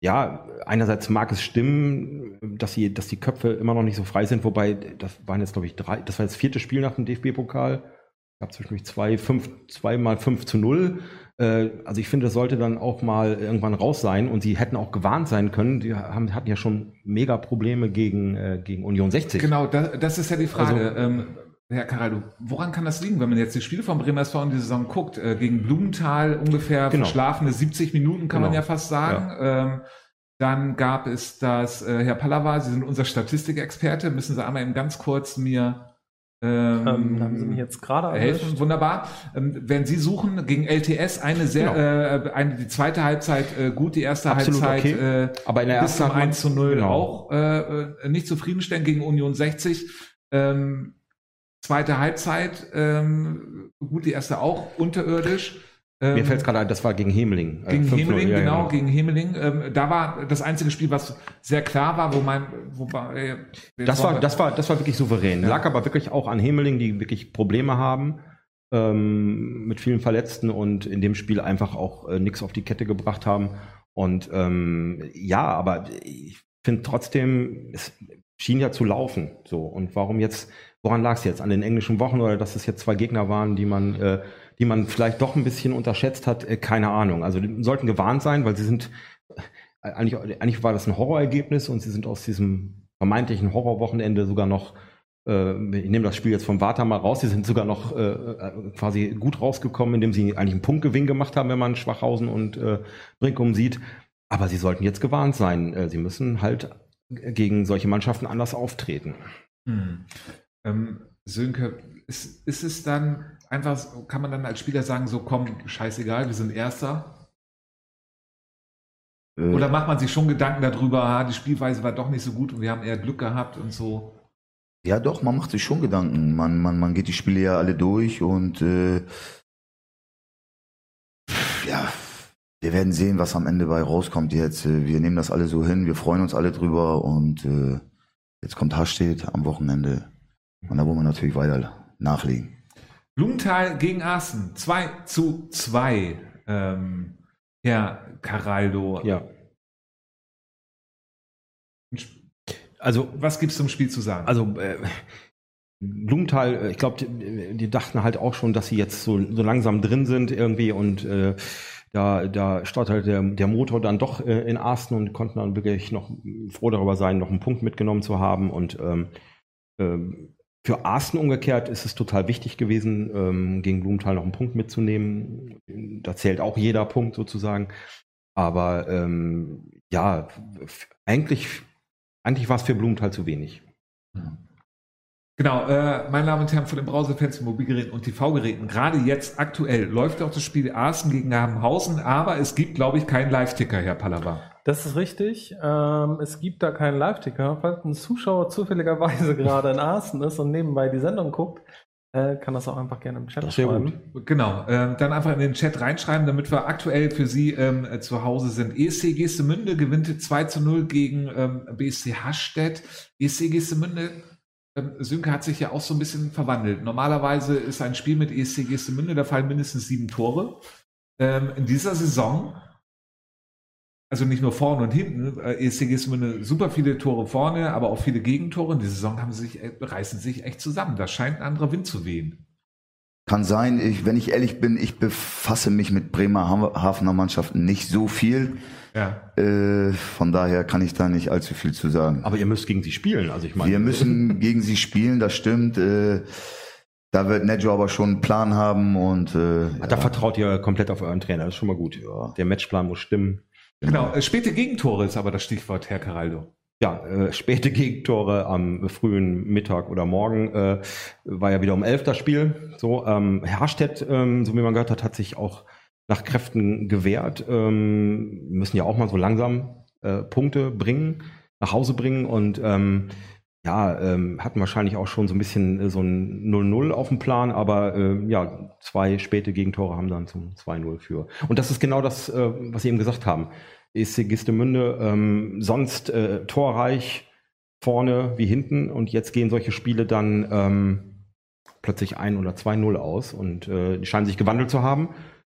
ja, einerseits mag es stimmen, dass sie, dass die Köpfe immer noch nicht so frei sind, wobei das waren jetzt, glaube ich, drei, das war das vierte Spiel nach dem DFB-Pokal. gab zwischendurch zwei, fünf, zweimal 5 zu 0. Äh, also ich finde, das sollte dann auch mal irgendwann raus sein und sie hätten auch gewarnt sein können. Die haben, hatten ja schon mega Probleme gegen, äh, gegen Union 60. Genau, das, das ist ja die Frage. Also, ähm, Herr Caraldo, woran kann das liegen, wenn man jetzt die Spiele von Bremer SV in die Saison guckt? Äh, gegen Blumenthal ungefähr genau. verschlafene 70 Minuten, kann genau. man ja fast sagen. Ja. Ähm, dann gab es das, äh, Herr Pallava, Sie sind unser Statistikexperte, müssen Sie einmal eben ganz kurz mir ähm, ähm, haben Sie mich jetzt gerade helfen. Wunderbar. Ähm, wenn Sie suchen gegen LTS eine sehr, genau. äh, eine, die zweite Halbzeit äh, gut, die erste Absolut Halbzeit okay. äh, aber in der bis zum 1 zu 0 genau. auch äh, äh, nicht zufriedenstellen gegen Union 60. Ähm, zweite Halbzeit, ähm, gut, die erste auch unterirdisch. Ähm, Mir fällt es gerade ein, das war gegen Hemeling. Äh, gegen äh, Hemeling, ja, genau, genau, gegen Hemeling. Ähm, da war das einzige Spiel, was sehr klar war, wo man, wo äh, das war, das war, das war wirklich souverän. Ja. Lag aber wirklich auch an Hemeling, die wirklich Probleme haben ähm, mit vielen Verletzten und in dem Spiel einfach auch äh, nichts auf die Kette gebracht haben. Und ähm, ja, aber ich finde trotzdem, es schien ja zu laufen. So und warum jetzt? Woran lag es jetzt? An den englischen Wochen oder dass es jetzt zwei Gegner waren, die man äh, die man vielleicht doch ein bisschen unterschätzt hat, äh, keine Ahnung. Also sollten gewarnt sein, weil sie sind, äh, eigentlich, eigentlich war das ein Horrorergebnis und sie sind aus diesem vermeintlichen Horrorwochenende sogar noch äh, ich nehme das Spiel jetzt vom Vata mal raus, sie sind sogar noch äh, quasi gut rausgekommen, indem sie eigentlich einen Punktgewinn gemacht haben, wenn man Schwachhausen und äh, Brinkum sieht. Aber sie sollten jetzt gewarnt sein. sie müssen halt gegen solche Mannschaften anders auftreten. Hm. Ähm, Sönke, ist, ist es dann einfach, kann man dann als Spieler sagen, so komm, scheißegal, wir sind Erster? Äh. Oder macht man sich schon Gedanken darüber, ah, die Spielweise war doch nicht so gut und wir haben eher Glück gehabt und so? Ja, doch, man macht sich schon Gedanken. Man, man, man geht die Spiele ja alle durch und äh, ja, wir werden sehen, was am Ende bei rauskommt jetzt. Wir nehmen das alle so hin, wir freuen uns alle drüber und äh, jetzt kommt Hasstedt am Wochenende. Und da wollen wir natürlich weiter nachlegen. Blumenthal gegen Aßen, 2 zu 2. Ähm, Herr Caraldo. Ja. Also, was gibt es zum Spiel zu sagen? Also, äh, Blumenthal, äh, ich glaube, die, die, dachten halt auch schon, dass sie jetzt so, so langsam drin sind irgendwie und äh, da, da startet halt der, der Motor dann doch äh, in Aßen und konnten dann wirklich noch froh darüber sein, noch einen Punkt mitgenommen zu haben und ähm, ähm, für Arsten umgekehrt ist es total wichtig gewesen, ähm, gegen Blumenthal noch einen Punkt mitzunehmen. Da zählt auch jeder Punkt sozusagen. Aber ähm, ja, eigentlich, eigentlich war es für Blumenthal zu wenig. Genau, äh, meine Damen und Herren von den Browserfans, Mobilgeräten und TV-Geräten. Gerade jetzt aktuell läuft auch das Spiel Arsen gegen Habenhausen, aber es gibt, glaube ich, keinen Live-Ticker, Herr Pallava. Das ist richtig. Ähm, es gibt da keinen Live-Ticker. Falls ein Zuschauer zufälligerweise gerade in Arsen ist und nebenbei die Sendung guckt, äh, kann das auch einfach gerne im Chat schreiben. Gut. Genau, äh, dann einfach in den Chat reinschreiben, damit wir aktuell für Sie ähm, äh, zu Hause sind. ESC Gestemünde gewinnt 2 zu 0 gegen ähm, BSC Hastedt. ESC Gestemünde, Sönke hat sich ja auch so ein bisschen verwandelt. Normalerweise ist ein Spiel mit ESC Gestemünde, da fallen mindestens sieben Tore. Ähm, in dieser Saison also nicht nur vorne und hinten. Äh, ESC immer super viele Tore vorne, aber auch viele Gegentore. In dieser Saison haben sie sich, äh, reißen sich echt zusammen. Da scheint ein anderer Wind zu wehen. Kann sein, ich, wenn ich ehrlich bin, ich befasse mich mit Bremer Hafener Mannschaften nicht so viel. Ja. Äh, von daher kann ich da nicht allzu viel zu sagen. Aber ihr müsst gegen sie spielen, also ich meine. Wir müssen gegen sie spielen, das stimmt. Äh, da wird Nejo aber schon einen Plan haben und äh, da ja. vertraut ihr komplett auf euren Trainer, das ist schon mal gut. Ja. Der Matchplan muss stimmen. Genau, genau. späte Gegentore ist aber das Stichwort, Herr Caraldo. Ja, äh, späte Gegentore am frühen Mittag oder Morgen äh, war ja wieder um elf das Spiel. So, ähm, Herstedt, ähm, so wie man gehört hat, hat sich auch nach Kräften gewehrt. Ähm, müssen ja auch mal so langsam äh, Punkte bringen, nach Hause bringen und ähm, ja, ähm, hatten wahrscheinlich auch schon so ein bisschen äh, so ein 0-0 auf dem Plan, aber äh, ja, zwei späte Gegentore haben dann zum 2-0 für. Und das ist genau das, äh, was Sie eben gesagt haben. ESC Gistemünde ähm, sonst äh, torreich vorne wie hinten und jetzt gehen solche Spiele dann ähm, plötzlich 1 oder 2-0 aus und äh, die scheinen sich gewandelt zu haben,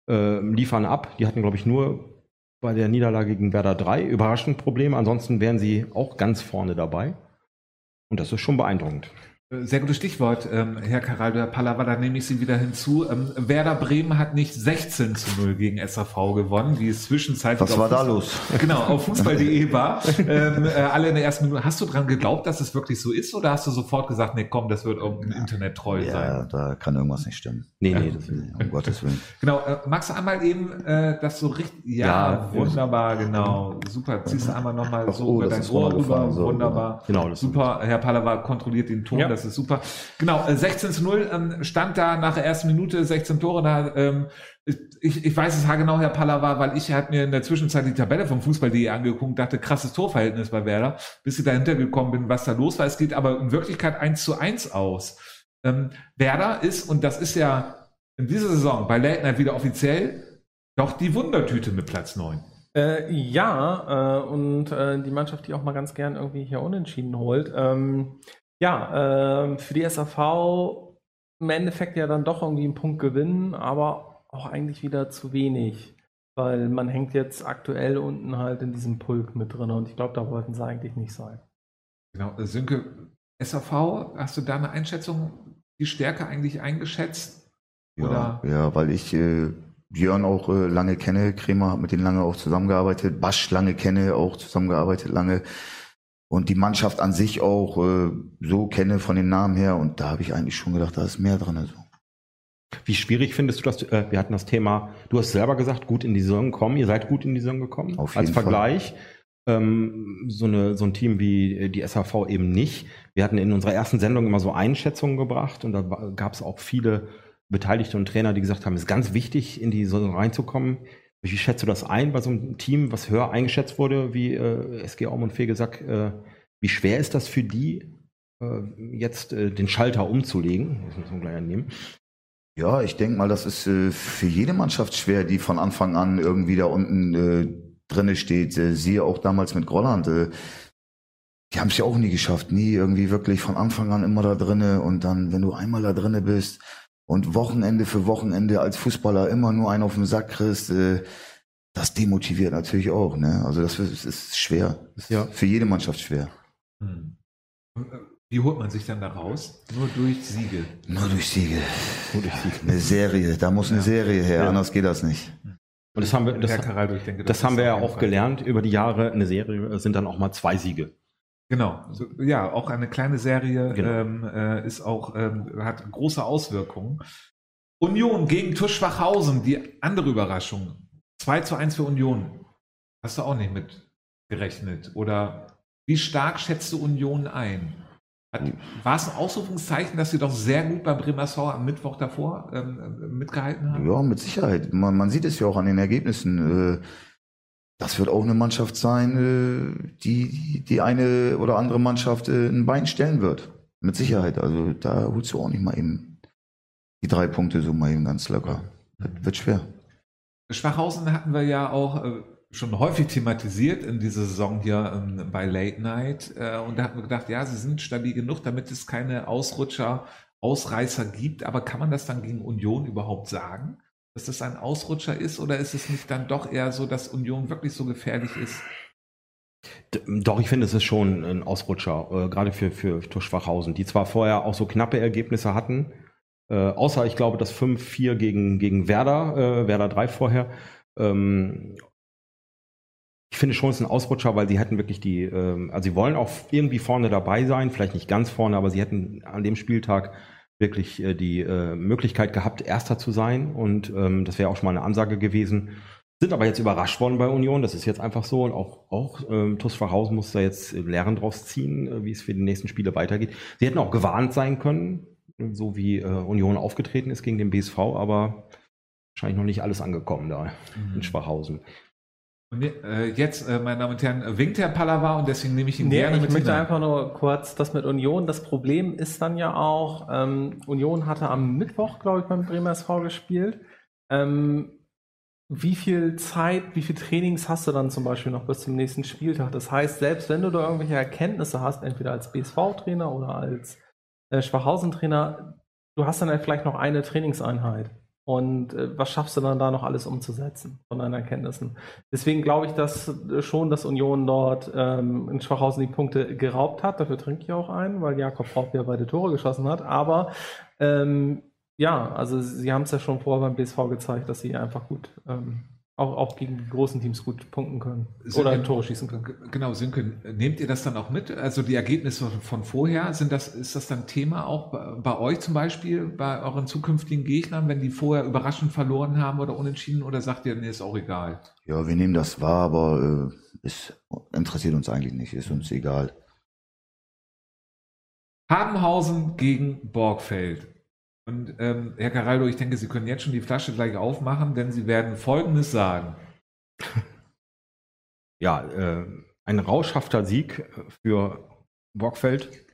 äh, liefern ab. Die hatten, glaube ich, nur bei der Niederlage gegen Werder 3 überraschend Probleme. Ansonsten wären sie auch ganz vorne dabei. Und das ist schon beeindruckend. Sehr gutes Stichwort, ähm, Herr Karaldo, Herr Pallava, da nehme ich Sie wieder hinzu. Ähm, Werder Bremen hat nicht 16 zu 0 gegen SAV gewonnen, wie es zwischenzeitlich Was war da los? Genau, auf Fußball.de war. Ähm, äh, alle in der ersten Minute. Hast du dran geglaubt, dass es wirklich so ist oder hast du sofort gesagt, nee, komm, das wird irgendein Internet treu ja, sein? Ja, da kann irgendwas nicht stimmen. Nee, nee, das will, um Gottes Willen. Genau, äh, magst du einmal eben äh, das so richtig, ja, ja wunderbar, genau, super, ziehst du einmal nochmal so oh, über dein Ohr rüber, so, wunderbar, genau, das super, Herr Pallava kontrolliert den Ton, ja. Das ist super. Genau, äh, 16 zu 0 ähm, stand da nach der ersten Minute, 16 Tore, da, ähm, ich, ich weiß es haargenau, Herr Pallava, weil ich hat mir in der Zwischenzeit die Tabelle vom Fußball.de angeguckt, dachte, krasses Torverhältnis bei Werder, bis ich dahinter gekommen bin, was da los war. Es geht aber in Wirklichkeit 1 zu 1 aus. Ähm, Werder ist, und das ist ja in dieser Saison bei Late Night wieder offiziell, doch die Wundertüte mit Platz 9. Äh, ja, äh, und äh, die Mannschaft, die auch mal ganz gern irgendwie hier unentschieden holt. Ähm, ja, ähm, für die SAV im Endeffekt ja dann doch irgendwie einen Punkt gewinnen, aber auch eigentlich wieder zu wenig. Weil man hängt jetzt aktuell unten halt in diesem Pulk mit drin und ich glaube, da wollten sie eigentlich nicht sein. Genau, Sönke, SAV, hast du da eine Einschätzung, die Stärke eigentlich eingeschätzt? Ja, Oder? ja weil ich äh, Björn auch äh, lange kenne, Kremer hat mit denen lange auch zusammengearbeitet, Basch lange kenne, auch zusammengearbeitet lange und die Mannschaft an sich auch äh, so kenne von den Namen her und da habe ich eigentlich schon gedacht, da ist mehr drin. Also. Wie schwierig findest du das? Äh, wir hatten das Thema, du hast selber gesagt, gut in die Saison gekommen, ihr seid gut in die Saison gekommen. Auf jeden Als Vergleich. Ähm, so, eine, so ein Team wie die SHV eben nicht. Wir hatten in unserer ersten Sendung immer so Einschätzungen gebracht und da gab es auch viele Beteiligte und Trainer, die gesagt haben, es ist ganz wichtig, in die Saison reinzukommen. Wie schätzt du das ein bei so einem Team, was höher eingeschätzt wurde, wie äh, SG Aum und Fegesack? Äh, wie schwer ist das für die, äh, jetzt äh, den Schalter umzulegen? Das müssen wir gleich annehmen. Ja, ich denke mal, das ist äh, für jede Mannschaft schwer, die von Anfang an irgendwie da unten äh, drinne steht. Äh, siehe auch damals mit Grolland. Die haben es ja auch nie geschafft, nie irgendwie wirklich von Anfang an immer da drinne und dann, wenn du einmal da drinne bist, und Wochenende für Wochenende als Fußballer immer nur einen auf den Sack kriegst, äh, das demotiviert natürlich auch. Ne? Also das ist, ist schwer. Das ist ja. für jede Mannschaft schwer. Hm. Wie holt man sich dann da raus? Nur durch Siege. Nur durch Siege. Nur durch Siege. Eine Serie, da muss eine Serie her, ja. anders geht das nicht. Und das haben wir, das, denke, das, das haben wir ja auch Fall. gelernt über die Jahre. Eine Serie sind dann auch mal zwei Siege. Genau, so, ja, auch eine kleine Serie genau. ähm, äh, ist auch ähm, hat große Auswirkungen. Union gegen Tusch Schwachhausen, die andere Überraschung. 2 zu 1 für Union. Hast du auch nicht mit gerechnet? Oder wie stark schätzt du Union ein? Hat, war es ein Ausrufungszeichen, dass sie doch sehr gut bei Bremersau am Mittwoch davor ähm, mitgehalten haben? Ja, mit Sicherheit. Man, man, sieht es ja auch an den Ergebnissen. Äh, das wird auch eine Mannschaft sein, äh, die die eine oder andere Mannschaft äh, ein Bein stellen wird. Mit Sicherheit. Also da holst du auch nicht mal eben die drei Punkte so mal eben ganz locker. Das wird schwer. Schwachhausen hatten wir ja auch äh, schon häufig thematisiert in dieser Saison hier ähm, bei Late Night. Und da hatten wir gedacht, ja, sie sind stabil genug, damit es keine Ausrutscher, Ausreißer gibt. Aber kann man das dann gegen Union überhaupt sagen? Dass das ein Ausrutscher ist oder ist es nicht dann doch eher so, dass Union wirklich so gefährlich ist? Doch, ich finde, es ist schon ein Ausrutscher, äh, gerade für, für, für Schwachhausen, die zwar vorher auch so knappe Ergebnisse hatten, äh, außer ich glaube das 5-4 gegen, gegen Werder, äh, Werder 3 vorher. Ähm, ich finde schon, es ist ein Ausrutscher, weil sie hätten wirklich die, ähm, also sie wollen auch irgendwie vorne dabei sein, vielleicht nicht ganz vorne, aber sie hätten an dem Spieltag wirklich äh, die äh, Möglichkeit gehabt, Erster zu sein. Und ähm, das wäre auch schon mal eine Ansage gewesen. Sind aber jetzt überrascht worden bei Union. Das ist jetzt einfach so. Und auch, auch ähm, TuS Verhausen muss da jetzt Lehren draus ziehen, äh, wie es für die nächsten Spiele weitergeht. Sie hätten auch gewarnt sein können, so wie äh, Union aufgetreten ist gegen den BSV, aber wahrscheinlich noch nicht alles angekommen da mhm. in Schwachhausen. Und äh, jetzt, äh, meine Damen und Herren, winkt Herr Pallava und deswegen nehme ich ihn nee, gerne ich mit Ich möchte hinein. einfach nur kurz das mit Union. Das Problem ist dann ja auch, ähm, Union hatte am Mittwoch, glaube ich, beim Bremer SV gespielt. Ähm, wie viel Zeit, wie viel Trainings hast du dann zum Beispiel noch bis zum nächsten Spieltag? Das heißt, selbst wenn du da irgendwelche Erkenntnisse hast, entweder als BSV-Trainer oder als äh, Schwachhausen-Trainer, du hast dann vielleicht noch eine Trainingseinheit. Und äh, was schaffst du dann da noch alles umzusetzen von deinen Erkenntnissen? Deswegen glaube ich, dass äh, schon, dass Union dort ähm, in Schwachhausen die Punkte geraubt hat. Dafür trinke ich auch ein, weil Jakob Raub ja beide Tore geschossen hat. Aber ähm, ja, also sie haben es ja schon vorher beim BSV gezeigt, dass sie einfach gut ähm, auch, auch gegen die großen Teams gut punkten können Sönke, oder Tore schießen können. Genau, Sönke, nehmt ihr das dann auch mit? Also die Ergebnisse von vorher, sind das, ist das dann Thema auch bei, bei euch zum Beispiel, bei euren zukünftigen Gegnern, wenn die vorher überraschend verloren haben oder unentschieden oder sagt ihr, nee, ist auch egal? Ja, wir nehmen das wahr, aber äh, es interessiert uns eigentlich nicht, ist uns egal. Habenhausen gegen Borgfeld. Und ähm, Herr Caraldo, ich denke, Sie können jetzt schon die Flasche gleich aufmachen, denn Sie werden Folgendes sagen. Ja, äh, ein rauschhafter Sieg für Borgfeld,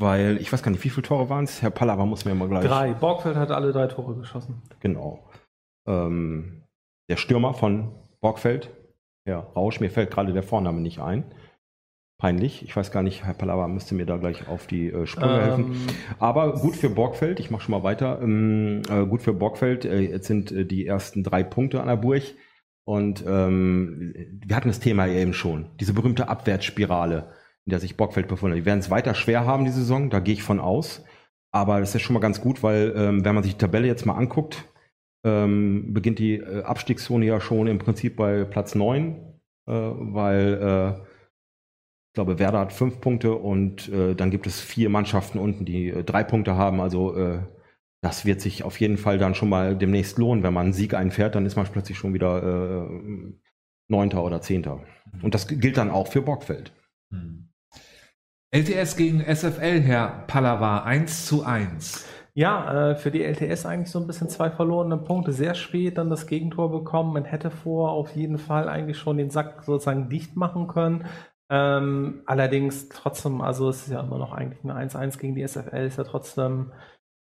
weil ich weiß gar nicht, wie viele Tore waren es? Herr Pallava muss mir mal gleich. Drei. Borgfeld hat alle drei Tore geschossen. Genau. Ähm, der Stürmer von Borgfeld, Herr Rausch, mir fällt gerade der Vorname nicht ein peinlich. Ich weiß gar nicht, Herr Palava müsste mir da gleich auf die äh, Sprünge ähm, helfen. Aber gut für Borgfeld, ich mache schon mal weiter. Ähm, äh, gut für Borgfeld, äh, jetzt sind äh, die ersten drei Punkte an der Burg. Und ähm, wir hatten das Thema eben schon, diese berühmte Abwärtsspirale, in der sich Borgfeld befunden hat. Die werden es weiter schwer haben, die Saison, da gehe ich von aus. Aber das ist schon mal ganz gut, weil ähm, wenn man sich die Tabelle jetzt mal anguckt, ähm, beginnt die äh, Abstiegszone ja schon im Prinzip bei Platz 9, äh, weil ich glaube, Werder hat fünf Punkte und äh, dann gibt es vier Mannschaften unten, die äh, drei Punkte haben. Also äh, das wird sich auf jeden Fall dann schon mal demnächst lohnen. Wenn man einen Sieg einfährt, dann ist man plötzlich schon wieder äh, Neunter oder Zehnter. Und das gilt dann auch für Borgfeld. Hm. LTS gegen SFL, Herr Pallava, 1 zu 1. Ja, äh, für die LTS eigentlich so ein bisschen zwei verlorene Punkte. Sehr spät dann das Gegentor bekommen. Man hätte vor auf jeden Fall eigentlich schon den Sack sozusagen dicht machen können. Ähm, allerdings trotzdem, also es ist ja immer noch eigentlich ein 1-1 gegen die SFL, ist ja trotzdem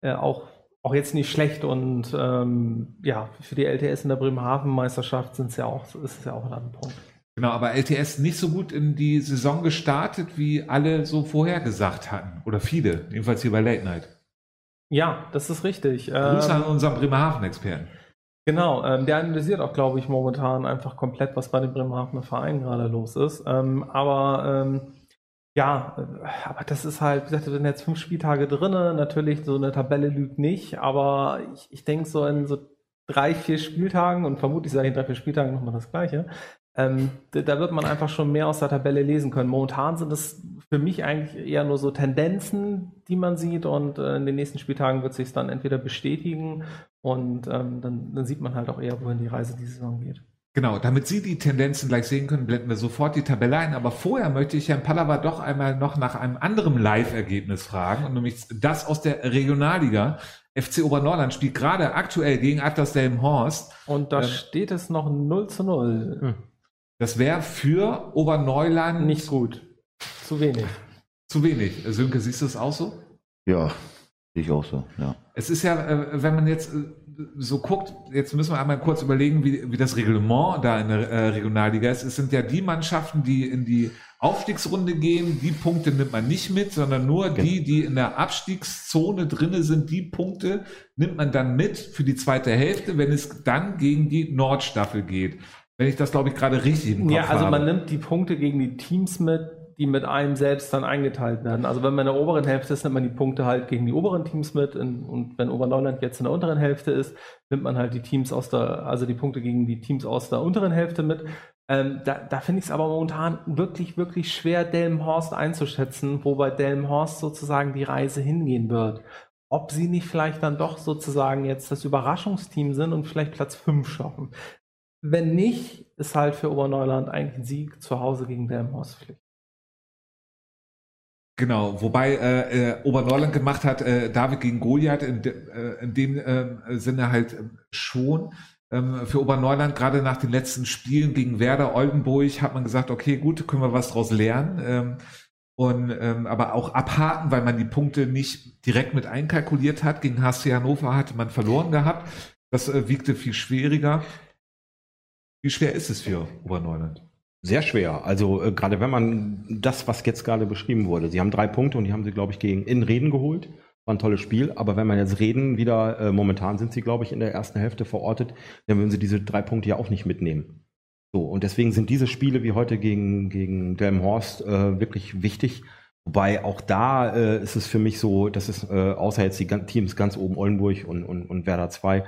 äh, auch, auch jetzt nicht schlecht und ähm, ja, für die LTS in der Bremerhaven-Meisterschaft sind es ja auch, ist es ja auch ein Punkt. Genau, aber LTS nicht so gut in die Saison gestartet, wie alle so vorhergesagt hatten. Oder viele, jedenfalls hier bei Late Night. Ja, das ist richtig. Grüße ähm, an unseren Bremerhaven-Experten. Genau, ähm, der analysiert auch, glaube ich, momentan einfach komplett, was bei dem Bremerhavener Verein gerade los ist. Ähm, aber ähm, ja, äh, aber das ist halt, wie gesagt, wir sind jetzt fünf Spieltage drinnen. Natürlich, so eine Tabelle lügt nicht, aber ich, ich denke, so in so drei, vier Spieltagen und vermutlich sage ich in drei, vier Spieltagen nochmal das Gleiche, ähm, da wird man einfach schon mehr aus der Tabelle lesen können. Momentan sind es für mich eigentlich eher nur so Tendenzen, die man sieht und äh, in den nächsten Spieltagen wird sich dann entweder bestätigen und ähm, dann, dann, sieht man halt auch eher, wohin die Reise diese Saison geht. Genau, damit Sie die Tendenzen gleich sehen können, blenden wir sofort die Tabelle ein. Aber vorher möchte ich Herrn Pallava doch einmal noch nach einem anderen Live-Ergebnis fragen, und nämlich das aus der Regionalliga. FC Obernorland spielt gerade aktuell gegen Atlas Delmenhorst. Und da ähm, steht es noch 0 zu 0. Hm. Das wäre für Oberneuland nicht gut. Zu wenig. Zu wenig. Sönke, siehst du es auch so? Ja, ich auch so, ja. Es ist ja, äh, wenn man jetzt äh, so guckt, jetzt müssen wir einmal kurz überlegen, wie, wie das Reglement da in der äh, Regionalliga ist. Es sind ja die Mannschaften, die in die Aufstiegsrunde gehen, die Punkte nimmt man nicht mit, sondern nur genau. die, die in der Abstiegszone drinne sind, die Punkte nimmt man dann mit für die zweite Hälfte, wenn es dann gegen die Nordstaffel geht. Wenn ich das, glaube ich, gerade richtig im Kopf Ja, also man nimmt die Punkte gegen die Teams mit, die mit einem selbst dann eingeteilt werden. Also wenn man in der oberen Hälfte ist, nimmt man die Punkte halt gegen die oberen Teams mit. In, und wenn Oberneuland jetzt in der unteren Hälfte ist, nimmt man halt die Teams aus der, also die Punkte gegen die Teams aus der unteren Hälfte mit. Ähm, da da finde ich es aber momentan wirklich, wirklich schwer, Delmenhorst einzuschätzen, wo bei Delmenhorst sozusagen die Reise hingehen wird. Ob sie nicht vielleicht dann doch sozusagen jetzt das Überraschungsteam sind und vielleicht Platz 5 schaffen. Wenn nicht, ist halt für Oberneuland eigentlich ein Sieg zu Hause gegen Delmenhorst Pflicht. Genau, wobei äh, äh, Oberneuland gemacht hat, äh, David gegen Goliath, in, de, äh, in dem äh, Sinne halt äh, schon. Ähm, für Oberneuland, gerade nach den letzten Spielen gegen Werder, Oldenburg, hat man gesagt, okay, gut, können wir was draus lernen. Ähm, und ähm, aber auch abhaken, weil man die Punkte nicht direkt mit einkalkuliert hat. Gegen HC Hannover hatte man verloren gehabt. Das äh, wiegte viel schwieriger. Wie schwer ist es für Oberneuland? Sehr schwer. Also äh, gerade wenn man das, was jetzt gerade beschrieben wurde, sie haben drei Punkte und die haben sie, glaube ich, gegen in Reden geholt. war ein tolles Spiel. Aber wenn man jetzt reden, wieder, äh, momentan sind sie, glaube ich, in der ersten Hälfte verortet, dann würden sie diese drei Punkte ja auch nicht mitnehmen. So, und deswegen sind diese Spiele wie heute gegen, gegen Delmenhorst äh, wirklich wichtig. Wobei auch da äh, ist es für mich so, dass es, äh, außer jetzt die Teams ganz oben Oldenburg und, und, und Werder 2,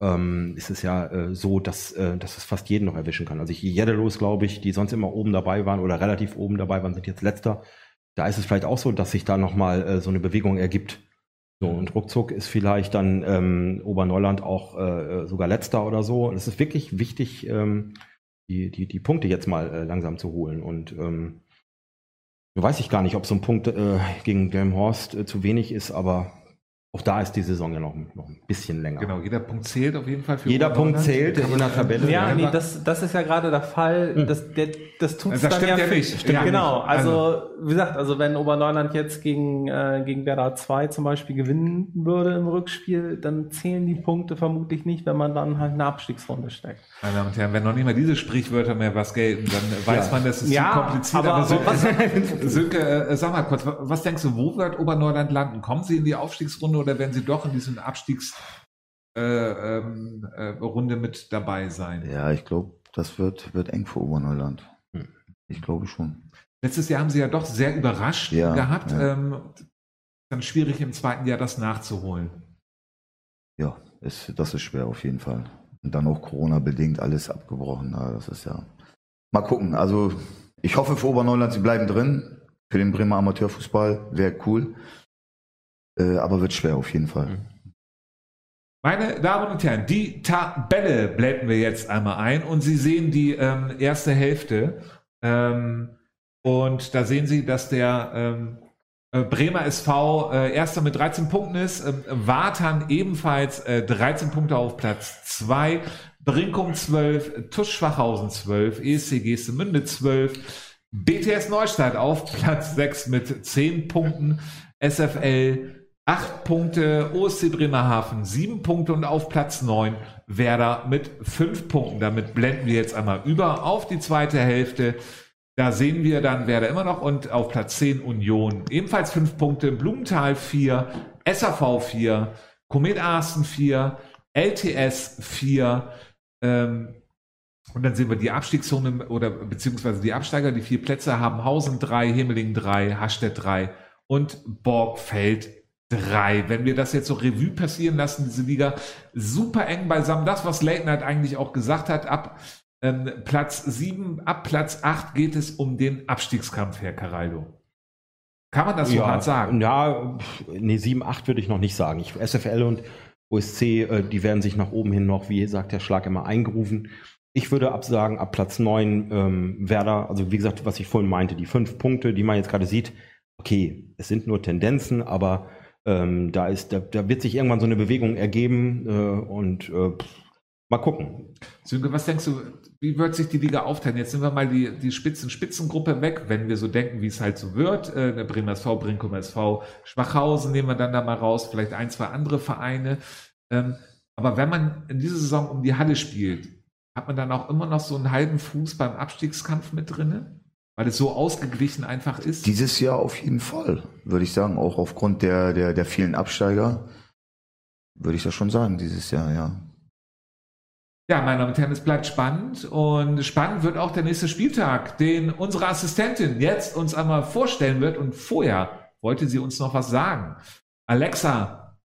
ähm, ist es ja äh, so, dass, äh, dass es fast jeden noch erwischen kann. Also ich Jedelos, glaube ich, die sonst immer oben dabei waren oder relativ oben dabei waren, sind jetzt letzter. Da ist es vielleicht auch so, dass sich da nochmal äh, so eine Bewegung ergibt. So, und ruckzuck ist vielleicht dann ähm, Oberneuland auch äh, sogar letzter oder so. Und es ist wirklich wichtig, ähm, die, die, die Punkte jetzt mal äh, langsam zu holen. Und ähm, weiß ich gar nicht, ob so ein Punkt äh, gegen Delmhorst äh, zu wenig ist, aber auch da ist die Saison ja noch, noch ein bisschen länger. Genau, jeder Punkt zählt auf jeden Fall für Jeder Punkt zählt in der Tabelle. Ja, nee, das, das ist ja gerade der Fall. Hm. Das, der, das tut es das dann ja, ja nicht. Stimmt ja, genau, also, also, wie gesagt, also wenn Oberneuland jetzt gegen, äh, gegen Werder 2 zum Beispiel gewinnen würde im Rückspiel, dann zählen die Punkte vermutlich nicht, wenn man dann halt eine Abstiegsrunde steckt. Meine Damen und Herren, wenn noch nicht mal diese Sprichwörter mehr was gelten, dann weiß man, dass es ja, zu kompliziert aber, aber Sönke, Sönke äh, sag mal kurz, was denkst du, wo wird Oberneuland landen? Kommen sie in die Aufstiegsrunde oder werden sie doch in die diesen Abstiegsrunde äh, ähm, äh, mit dabei sein. Ja, ich glaube, das wird, wird eng für Oberneuland. Hm. Ich glaube schon. Letztes Jahr haben sie ja doch sehr überrascht ja, gehabt. Ja. Ähm, dann schwierig im zweiten Jahr das nachzuholen. Ja, ist, das ist schwer auf jeden Fall. Und dann auch Corona-bedingt alles abgebrochen. das ist ja. Mal gucken. Also ich hoffe für Oberneuland, sie bleiben drin. Für den Bremer Amateurfußball wäre cool. Äh, aber wird schwer auf jeden Fall. Meine Damen und Herren, die Tabelle blenden wir jetzt einmal ein und Sie sehen die ähm, erste Hälfte. Ähm, und da sehen Sie, dass der ähm, äh, Bremer SV äh, erster mit 13 Punkten ist. Ähm, Wartan ebenfalls äh, 13 Punkte auf Platz 2. Brinkum 12, Tusch Schwachhausen 12, ESC Gestemünde 12, BTS Neustadt auf Platz 6 mit 10 Punkten, SFL Acht Punkte, OSC Bremerhaven sieben Punkte und auf Platz neun Werder mit fünf Punkten. Damit blenden wir jetzt einmal über auf die zweite Hälfte. Da sehen wir dann Werder immer noch und auf Platz zehn Union ebenfalls fünf Punkte, Blumenthal vier, SAV vier, Komet Arsten vier, LTS vier. Ähm, und dann sehen wir die Abstiegszone oder beziehungsweise die Absteiger, die vier Plätze haben Hausen drei, Himmeling drei, Hastedt drei und Borgfeld drei. Wenn wir das jetzt so Revue passieren lassen, diese Liga super eng beisammen. Das, was Leighton halt eigentlich auch gesagt hat, ab ähm, Platz sieben, ab Platz acht geht es um den Abstiegskampf, Herr Caraldo. Kann man das so ja, hart sagen? Ja, nee, sieben, acht würde ich noch nicht sagen. Ich, SFL und OSC, äh, die werden sich nach oben hin noch, wie sagt der Schlag immer, eingerufen. Ich würde absagen, ab Platz neun ähm, Werder, also wie gesagt, was ich vorhin meinte, die fünf Punkte, die man jetzt gerade sieht, okay, es sind nur Tendenzen, aber ähm, da, ist, da, da, wird sich irgendwann so eine Bewegung ergeben äh, und äh, mal gucken. Sönke, was denkst du, wie wird sich die Liga aufteilen? Jetzt nehmen wir mal die, die Spitzen-Spitzengruppe weg, wenn wir so denken, wie es halt so wird. Äh, der Bremer SV, Brinkum SV, Schwachhausen nehmen wir dann da mal raus, vielleicht ein, zwei andere Vereine. Ähm, aber wenn man in dieser Saison um die Halle spielt, hat man dann auch immer noch so einen halben Fuß beim Abstiegskampf mit drinne? Weil es so ausgeglichen einfach ist? Dieses Jahr auf jeden Fall, würde ich sagen. Auch aufgrund der, der, der vielen Absteiger würde ich das schon sagen, dieses Jahr, ja. Ja, meine Damen und Herren, es bleibt spannend und spannend wird auch der nächste Spieltag, den unsere Assistentin jetzt uns einmal vorstellen wird und vorher wollte sie uns noch was sagen. Alexa,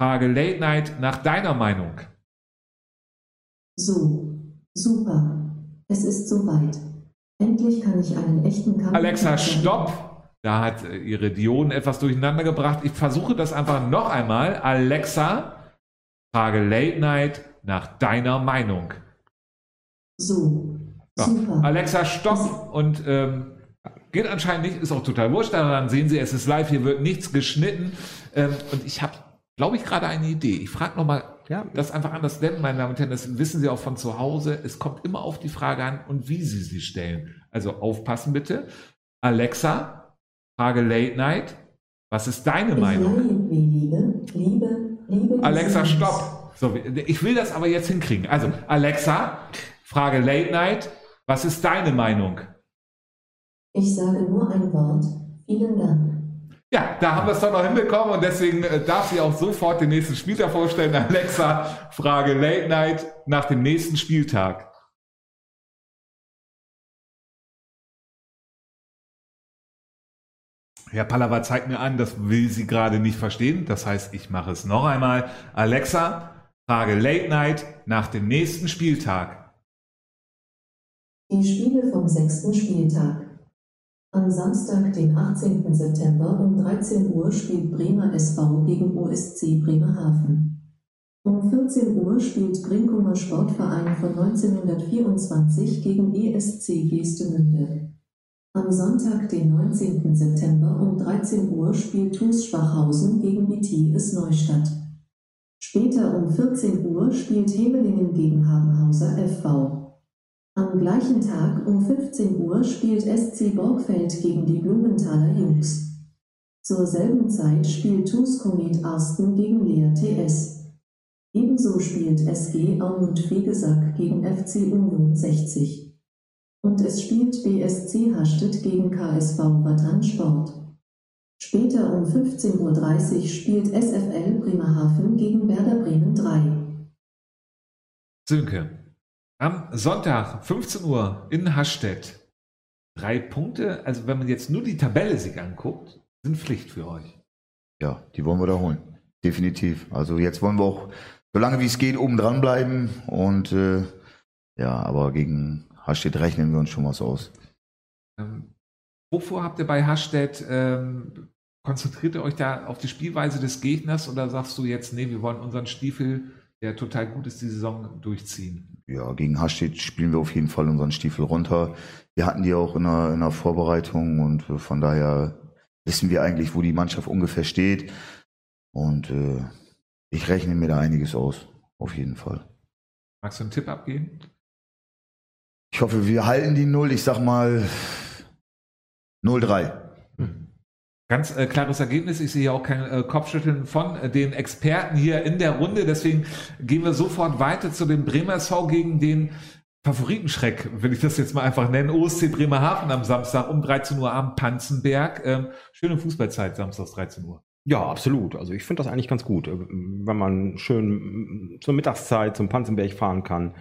Frage Late Night nach deiner Meinung. So, super. Es ist soweit. Endlich kann ich einen echten Kampf. Alexa, stopp! Da hat äh, ihre Dioden etwas durcheinander gebracht. Ich versuche das einfach noch einmal. Alexa, frage Late Night nach deiner Meinung. So. so. Super. Alexa, stopp! Und ähm, geht anscheinend nicht, ist auch total wurscht. Dann sehen Sie, es ist live, hier wird nichts geschnitten. Ähm, und ich habe, glaube ich, gerade eine Idee. Ich frage nochmal ja, das einfach anders nennen, meine Damen und Herren, das wissen Sie auch von zu Hause. Es kommt immer auf die Frage an und wie Sie sie stellen. Also aufpassen bitte. Alexa, Frage Late Night. Was ist deine ich Meinung? Liebe, Liebe, Liebe. Alexa, stopp. So, ich will das aber jetzt hinkriegen. Also, Alexa, Frage Late Night. Was ist deine Meinung? Ich sage nur ein Wort. Vielen Dank. Ja, da haben wir es doch noch hinbekommen und deswegen äh, darf sie auch sofort den nächsten Spieltag vorstellen. Alexa, Frage Late Night nach dem nächsten Spieltag. Herr Pallava zeigt mir an, das will sie gerade nicht verstehen. Das heißt, ich mache es noch einmal. Alexa, Frage Late Night nach dem nächsten Spieltag. Die Spiele vom sechsten Spieltag. Am Samstag, den 18. September um 13 Uhr spielt Bremer SV gegen OSC Bremerhaven. Um 14 Uhr spielt Brinkumer Sportverein von 1924 gegen ESC Geestemünde. Am Sonntag, den 19. September um 13 Uhr spielt TuS Schwachhausen gegen BTS Neustadt. Später um 14 Uhr spielt Hevelingen gegen Habenhauser FV. Am gleichen Tag um 15 Uhr spielt SC Borgfeld gegen die Blumenthaler Jungs. Zur selben Zeit spielt TuS Komet Arsten gegen Lea TS. Ebenso spielt SG Aumund Fegesack gegen FC Union 60 und es spielt BSC Hastedt gegen KSV Batan Sport. Später um 15.30 Uhr spielt SFL Bremerhaven gegen Werder Bremen 3. Sönke, am Sonntag 15 Uhr in Hastedt. Drei Punkte, also wenn man jetzt nur die Tabelle sich anguckt, sind Pflicht für euch. Ja, die wollen wir da holen. Definitiv. Also jetzt wollen wir auch, solange wie es geht, oben dran bleiben und äh, ja, aber gegen Hasstedt rechnen wir uns schon was aus. Ähm, wovor habt ihr bei Hasstedt, ähm, konzentriert ihr euch da auf die Spielweise des Gegners oder sagst du jetzt, nee, wir wollen unseren Stiefel, der total gut ist, die Saison durchziehen? Ja, gegen Hasstedt spielen wir auf jeden Fall unseren Stiefel runter. Wir hatten die auch in der, in der Vorbereitung und von daher wissen wir eigentlich, wo die Mannschaft ungefähr steht. Und äh, ich rechne mir da einiges aus, auf jeden Fall. Magst du einen Tipp abgeben? Ich hoffe, wir halten die Null. Ich sag mal 0-3. Ganz äh, klares Ergebnis. Ich sehe ja auch kein äh, Kopfschütteln von äh, den Experten hier in der Runde. Deswegen gehen wir sofort weiter zu dem Bremer SV gegen den Favoritenschreck, will ich das jetzt mal einfach nennen. OSC Bremerhaven am Samstag um 13 Uhr am Panzenberg. Ähm, schöne Fußballzeit, samstags 13 Uhr. Ja, absolut. Also ich finde das eigentlich ganz gut, äh, wenn man schön zur Mittagszeit zum Panzenberg fahren kann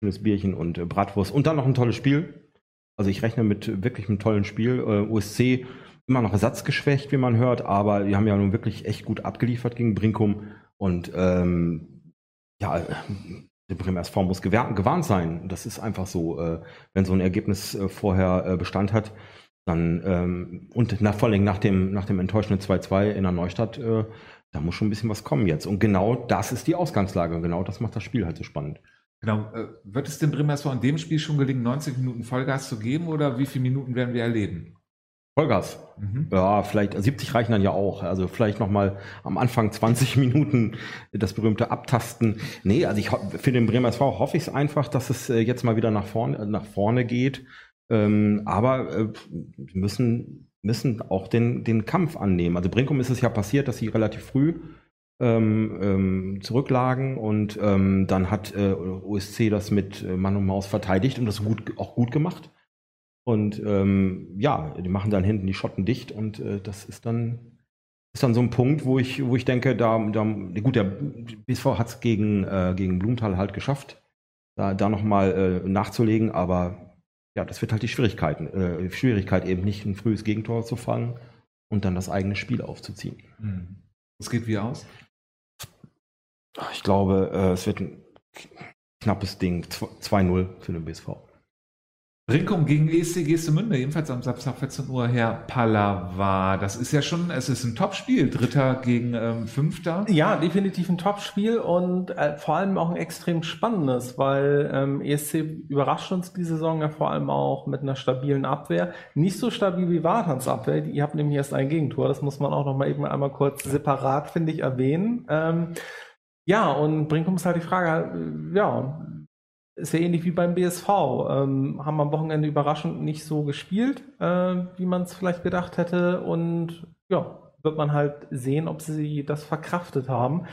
schönes Bierchen und äh, Bratwurst und dann noch ein tolles Spiel. Also ich rechne mit wirklich einem tollen Spiel. Äh, USC immer noch ersatzgeschwächt, wie man hört, aber die haben ja nun wirklich echt gut abgeliefert gegen Brinkum und ähm, ja, der Bremer SV muss gewarnt sein. Das ist einfach so, äh, wenn so ein Ergebnis äh, vorher äh, Bestand hat, dann ähm, und nach, vor allem nach dem, nach dem enttäuschenden 2-2 in der Neustadt, äh, da muss schon ein bisschen was kommen jetzt. Und genau das ist die Ausgangslage. Und genau das macht das Spiel halt so spannend. Genau. Äh, wird es dem Bremersor in dem Spiel schon gelingen, 90 Minuten Vollgas zu geben oder wie viele Minuten werden wir erleben? Vollgas. Mhm. Ja, vielleicht 70 reichen dann ja auch. Also vielleicht nochmal am Anfang 20 Minuten das berühmte Abtasten. Nee, also ich für den Bremer SV hoffe ich es einfach, dass es äh, jetzt mal wieder nach vorne, nach vorne geht. Ähm, aber äh, müssen, müssen auch den, den Kampf annehmen. Also Brinkum ist es ja passiert, dass sie relativ früh ähm, ähm, zurücklagen und ähm, dann hat äh, OSC das mit äh, Mann und Maus verteidigt und das gut, auch gut gemacht. Und ähm, ja, die machen dann hinten die Schotten dicht und äh, das ist dann, ist dann so ein Punkt, wo ich, wo ich denke, da, da gut, der BSV hat es gegen, äh, gegen Blumenthal halt geschafft, da, da nochmal äh, nachzulegen, aber ja, das wird halt die Schwierigkeiten, äh, Schwierigkeit eben nicht ein frühes Gegentor zu fangen und dann das eigene Spiel aufzuziehen. Hm. Das geht wie aus? Ich glaube, äh, es wird ein knappes Ding. 2-0 für den BSV. Rinkum gegen ESC Geestemünde, ebenfalls am Samstag 14 Uhr, Herr Pallava. Das ist ja schon, es ist ein Topspiel, Dritter gegen ähm, Fünfter. Ja, definitiv ein Topspiel und äh, vor allem auch ein extrem spannendes, weil ähm, ESC überrascht uns die Saison ja vor allem auch mit einer stabilen Abwehr. Nicht so stabil wie Wartans Abwehr, ihr habt nämlich erst ein Gegentor, das muss man auch noch mal eben einmal kurz separat, finde ich, erwähnen. Ähm, ja, und Brinkum ist halt die Frage, äh, ja, ist ja ähnlich wie beim BSV. Ähm, haben am Wochenende überraschend nicht so gespielt, äh, wie man es vielleicht gedacht hätte. Und ja, wird man halt sehen, ob sie das verkraftet haben.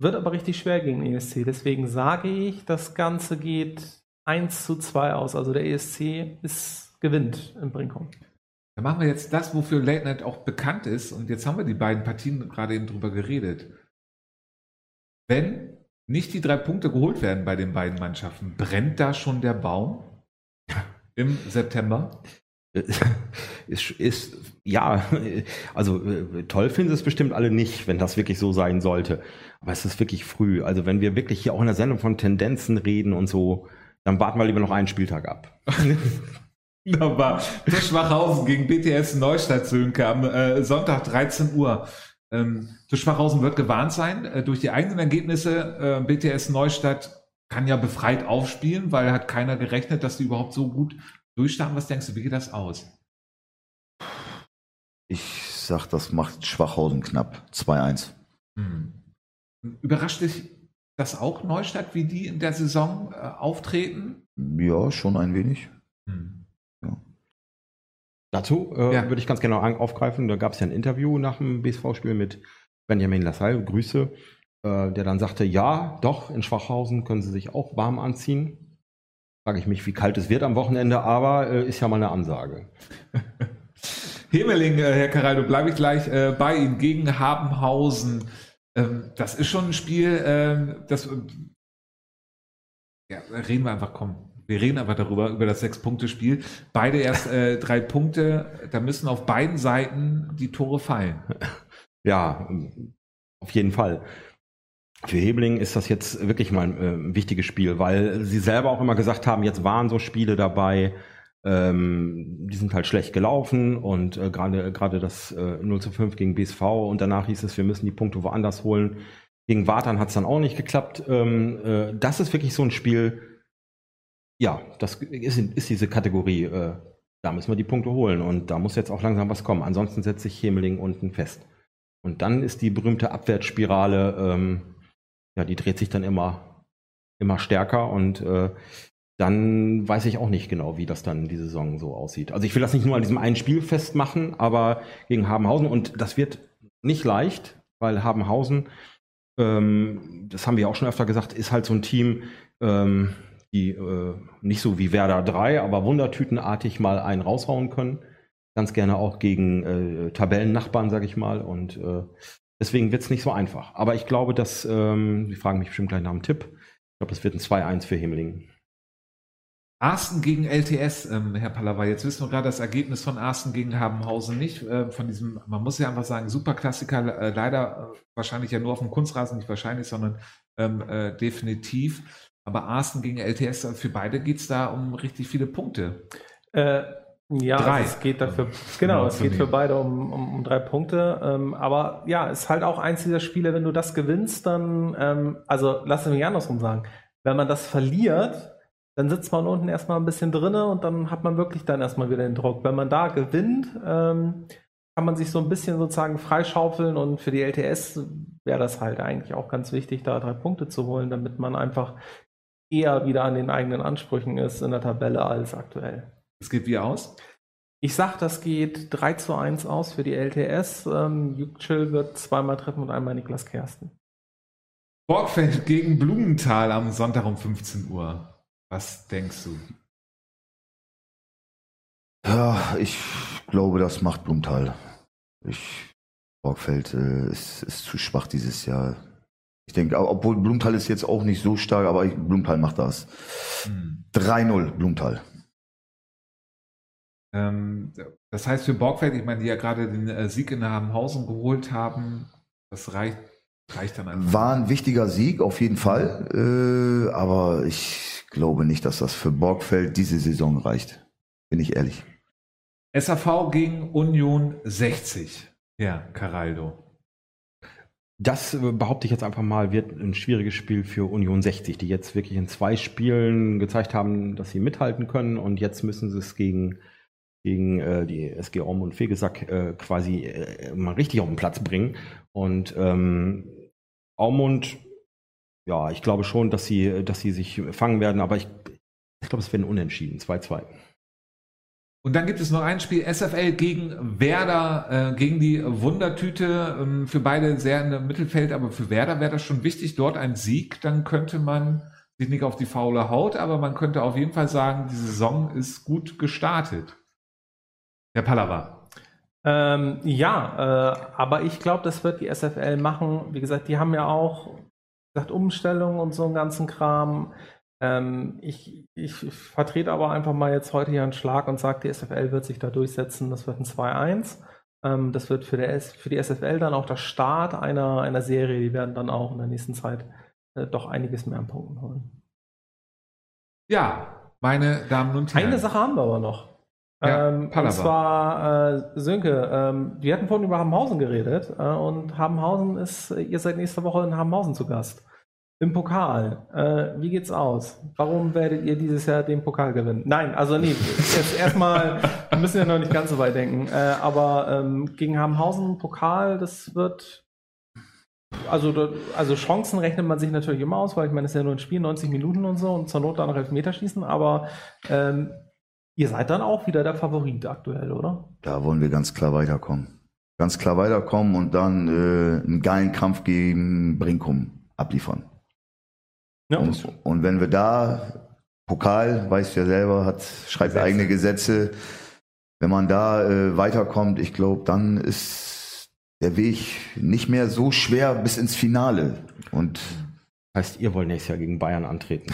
Wird aber richtig schwer gegen den ESC. Deswegen sage ich, das Ganze geht 1 zu 2 aus. Also der ESC ist, gewinnt im Brinkum. Dann machen wir jetzt das, wofür Late Night auch bekannt ist. Und jetzt haben wir die beiden Partien gerade eben drüber geredet. Wenn nicht die drei Punkte geholt werden bei den beiden Mannschaften, brennt da schon der Baum im September? ist, ist, ja, also äh, toll finden sie es bestimmt alle nicht, wenn das wirklich so sein sollte. Aber es ist wirklich früh. Also wenn wir wirklich hier auch in der Sendung von Tendenzen reden und so, dann warten wir lieber noch einen Spieltag ab. Wunderbar. Schwachhausen gegen BTS Neustadt Sönke am äh, Sonntag 13 Uhr. Ähm, Schwachhausen wird gewarnt sein äh, durch die eigenen Ergebnisse. Äh, BTS Neustadt kann ja befreit aufspielen, weil hat keiner gerechnet, dass die überhaupt so gut durchstarten. Was denkst du, wie geht das aus? Ich sag, das macht Schwachhausen knapp. 2-1. Hm. Überrascht dich das auch Neustadt, wie die in der Saison äh, auftreten? Ja, schon ein wenig. Hm. Dazu äh, ja. würde ich ganz gerne aufgreifen. Da gab es ja ein Interview nach dem BSV-Spiel mit Benjamin Lassalle, Grüße, äh, der dann sagte, ja, doch, in Schwachhausen können sie sich auch warm anziehen. Frage ich mich, wie kalt es wird am Wochenende, aber äh, ist ja mal eine Ansage. Hemeling, äh, Herr Caraldo, bleibe ich gleich äh, bei Ihnen gegen Habenhausen. Ähm, das ist schon ein Spiel, ähm, das ja, reden wir einfach, komm, wir reden aber darüber, über das Sechs-Punkte-Spiel. Beide erst äh, drei Punkte, da müssen auf beiden Seiten die Tore fallen. Ja, auf jeden Fall. Für Hebling ist das jetzt wirklich mal ein äh, wichtiges Spiel, weil sie selber auch immer gesagt haben, jetzt waren so Spiele dabei, ähm, die sind halt schlecht gelaufen und äh, gerade das äh, 0 zu 5 gegen BSV und danach hieß es, wir müssen die Punkte woanders holen. Gegen Wartan hat es dann auch nicht geklappt. Ähm, äh, das ist wirklich so ein Spiel, ja, das ist, ist diese Kategorie. Äh, da müssen wir die Punkte holen und da muss jetzt auch langsam was kommen. Ansonsten setzt sich Hemeling unten fest. Und dann ist die berühmte Abwärtsspirale, ähm, ja, die dreht sich dann immer, immer stärker und äh, dann weiß ich auch nicht genau, wie das dann die Saison so aussieht. Also ich will das nicht nur an diesem einen Spiel festmachen, aber gegen Habenhausen und das wird nicht leicht, weil Habenhausen, ähm, das haben wir auch schon öfter gesagt, ist halt so ein Team, ähm, die äh, nicht so wie Werder 3, aber wundertütenartig mal einen raushauen können. Ganz gerne auch gegen äh, Tabellennachbarn, sage ich mal. Und äh, deswegen wird es nicht so einfach. Aber ich glaube, dass, ähm, Sie fragen mich bestimmt gleich nach einem Tipp. Ich glaube, es wird ein 2-1 für Himmeling. Arsten gegen LTS, ähm, Herr Pallava. Jetzt wissen wir gerade das Ergebnis von Arsten gegen Habenhausen nicht. Äh, von diesem, man muss ja einfach sagen, Superklassiker, äh, leider äh, wahrscheinlich ja nur auf dem Kunstrasen, nicht wahrscheinlich, sondern ähm, äh, definitiv. Aber Arsten gegen LTS, für beide geht es da um richtig viele Punkte. Äh, ja, drei. Also es geht dafür, genau, genau es geht für beide um, um, um drei Punkte. Ähm, aber ja, es ist halt auch eins dieser Spiele, wenn du das gewinnst, dann, ähm, also lass mich andersrum sagen, wenn man das verliert, dann sitzt man unten erstmal ein bisschen drinne und dann hat man wirklich dann erstmal wieder den Druck. Wenn man da gewinnt, ähm, kann man sich so ein bisschen sozusagen freischaufeln und für die LTS wäre das halt eigentlich auch ganz wichtig, da drei Punkte zu holen, damit man einfach eher wieder an den eigenen Ansprüchen ist in der Tabelle als aktuell. Es geht wie aus? Ich sag, das geht 3 zu 1 aus für die LTS. Ähm, Jukchill wird zweimal treffen und einmal Niklas Kersten. Borgfeld gegen Blumenthal am Sonntag um 15 Uhr. Was denkst du? Ja, ich glaube, das macht Blumenthal. Ich, Borgfeld äh, ist, ist zu schwach dieses Jahr. Ich denke, obwohl Blumenthal ist jetzt auch nicht so stark, aber ich, Blumenthal macht das. Hm. 3-0 Blumenthal. Ähm, das heißt für Borgfeld, ich meine, die ja gerade den äh, Sieg in Habenhausen geholt haben, das reicht, reicht dann einfach. War ein wichtiger Sieg, auf jeden Fall. Äh, aber ich glaube nicht, dass das für Borgfeld diese Saison reicht. Bin ich ehrlich. SAV gegen Union 60. Ja, Caraldo. Das äh, behaupte ich jetzt einfach mal, wird ein schwieriges Spiel für Union 60, die jetzt wirklich in zwei Spielen gezeigt haben, dass sie mithalten können und jetzt müssen sie es gegen, gegen äh, die SG Orm und Fegesack äh, quasi äh, mal richtig auf den Platz bringen. Und ähm, Aumund, ja, ich glaube schon, dass sie, dass sie sich fangen werden, aber ich, ich glaube, es werden unentschieden, 2-2. Und dann gibt es noch ein Spiel SFL gegen Werder, äh, gegen die Wundertüte. Ähm, für beide sehr im Mittelfeld, aber für Werder wäre das schon wichtig. Dort ein Sieg, dann könnte man sich nicht auf die faule Haut, aber man könnte auf jeden Fall sagen, die Saison ist gut gestartet. Herr Pallava. Ähm, ja, äh, aber ich glaube, das wird die SFL machen. Wie gesagt, die haben ja auch gesagt, Umstellung und so einen ganzen Kram. Ähm, ich, ich vertrete aber einfach mal jetzt heute hier einen Schlag und sage, die SFL wird sich da durchsetzen. Das wird ein 2-1. Ähm, das wird für, der, für die SFL dann auch der Start einer, einer Serie. Die werden dann auch in der nächsten Zeit äh, doch einiges mehr an Punkten holen. Ja, meine Damen und Herren. Eine Sache haben wir aber noch. Ja, ähm, und zwar, äh, Sönke, ähm, wir hatten vorhin über Hamhausen geredet äh, und Hamhausen ist, ihr seid nächste Woche in Hamhausen zu Gast. Im Pokal. Äh, wie geht's aus? Warum werdet ihr dieses Jahr den Pokal gewinnen? Nein, also nee, jetzt erstmal, wir müssen ja noch nicht ganz so weit denken. Äh, aber ähm, gegen Hamhausen Pokal, das wird. Also, also Chancen rechnet man sich natürlich immer aus, weil ich meine, es ist ja nur ein Spiel, 90 Minuten und so und zur Not dann noch Elfmeter schießen, aber ähm, ihr seid dann auch wieder der Favorit aktuell, oder? Da wollen wir ganz klar weiterkommen. Ganz klar weiterkommen und dann äh, einen geilen Kampf gegen Brinkum abliefern. Ja, und, und, wenn wir da, Pokal, weißt du ja selber, hat, schreibt Gesetze. eigene Gesetze. Wenn man da äh, weiterkommt, ich glaube, dann ist der Weg nicht mehr so schwer bis ins Finale. Und heißt, ihr wollt nächstes Jahr gegen Bayern antreten?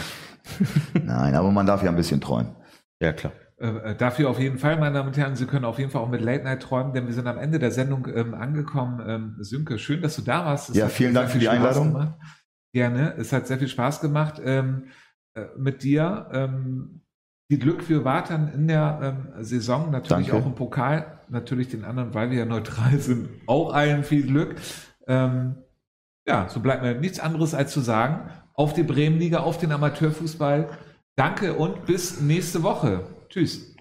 Nein, aber man darf ja ein bisschen träumen. Ja, klar. Äh, äh, dafür auf jeden Fall, meine Damen und Herren, Sie können auf jeden Fall auch mit Late Night träumen, denn wir sind am Ende der Sendung ähm, angekommen. Ähm, Sünke, schön, dass du da warst. Es ja, vielen Dank für die Einladung. Gemacht. Gerne. Es hat sehr viel Spaß gemacht ähm, äh, mit dir. Ähm, viel Glück für Wartan in der ähm, Saison, natürlich Danke. auch im Pokal, natürlich den anderen, weil wir ja neutral sind, auch allen viel Glück. Ähm, ja, so bleibt mir nichts anderes als zu sagen, auf die Bremenliga, auf den Amateurfußball. Danke und bis nächste Woche. Tschüss.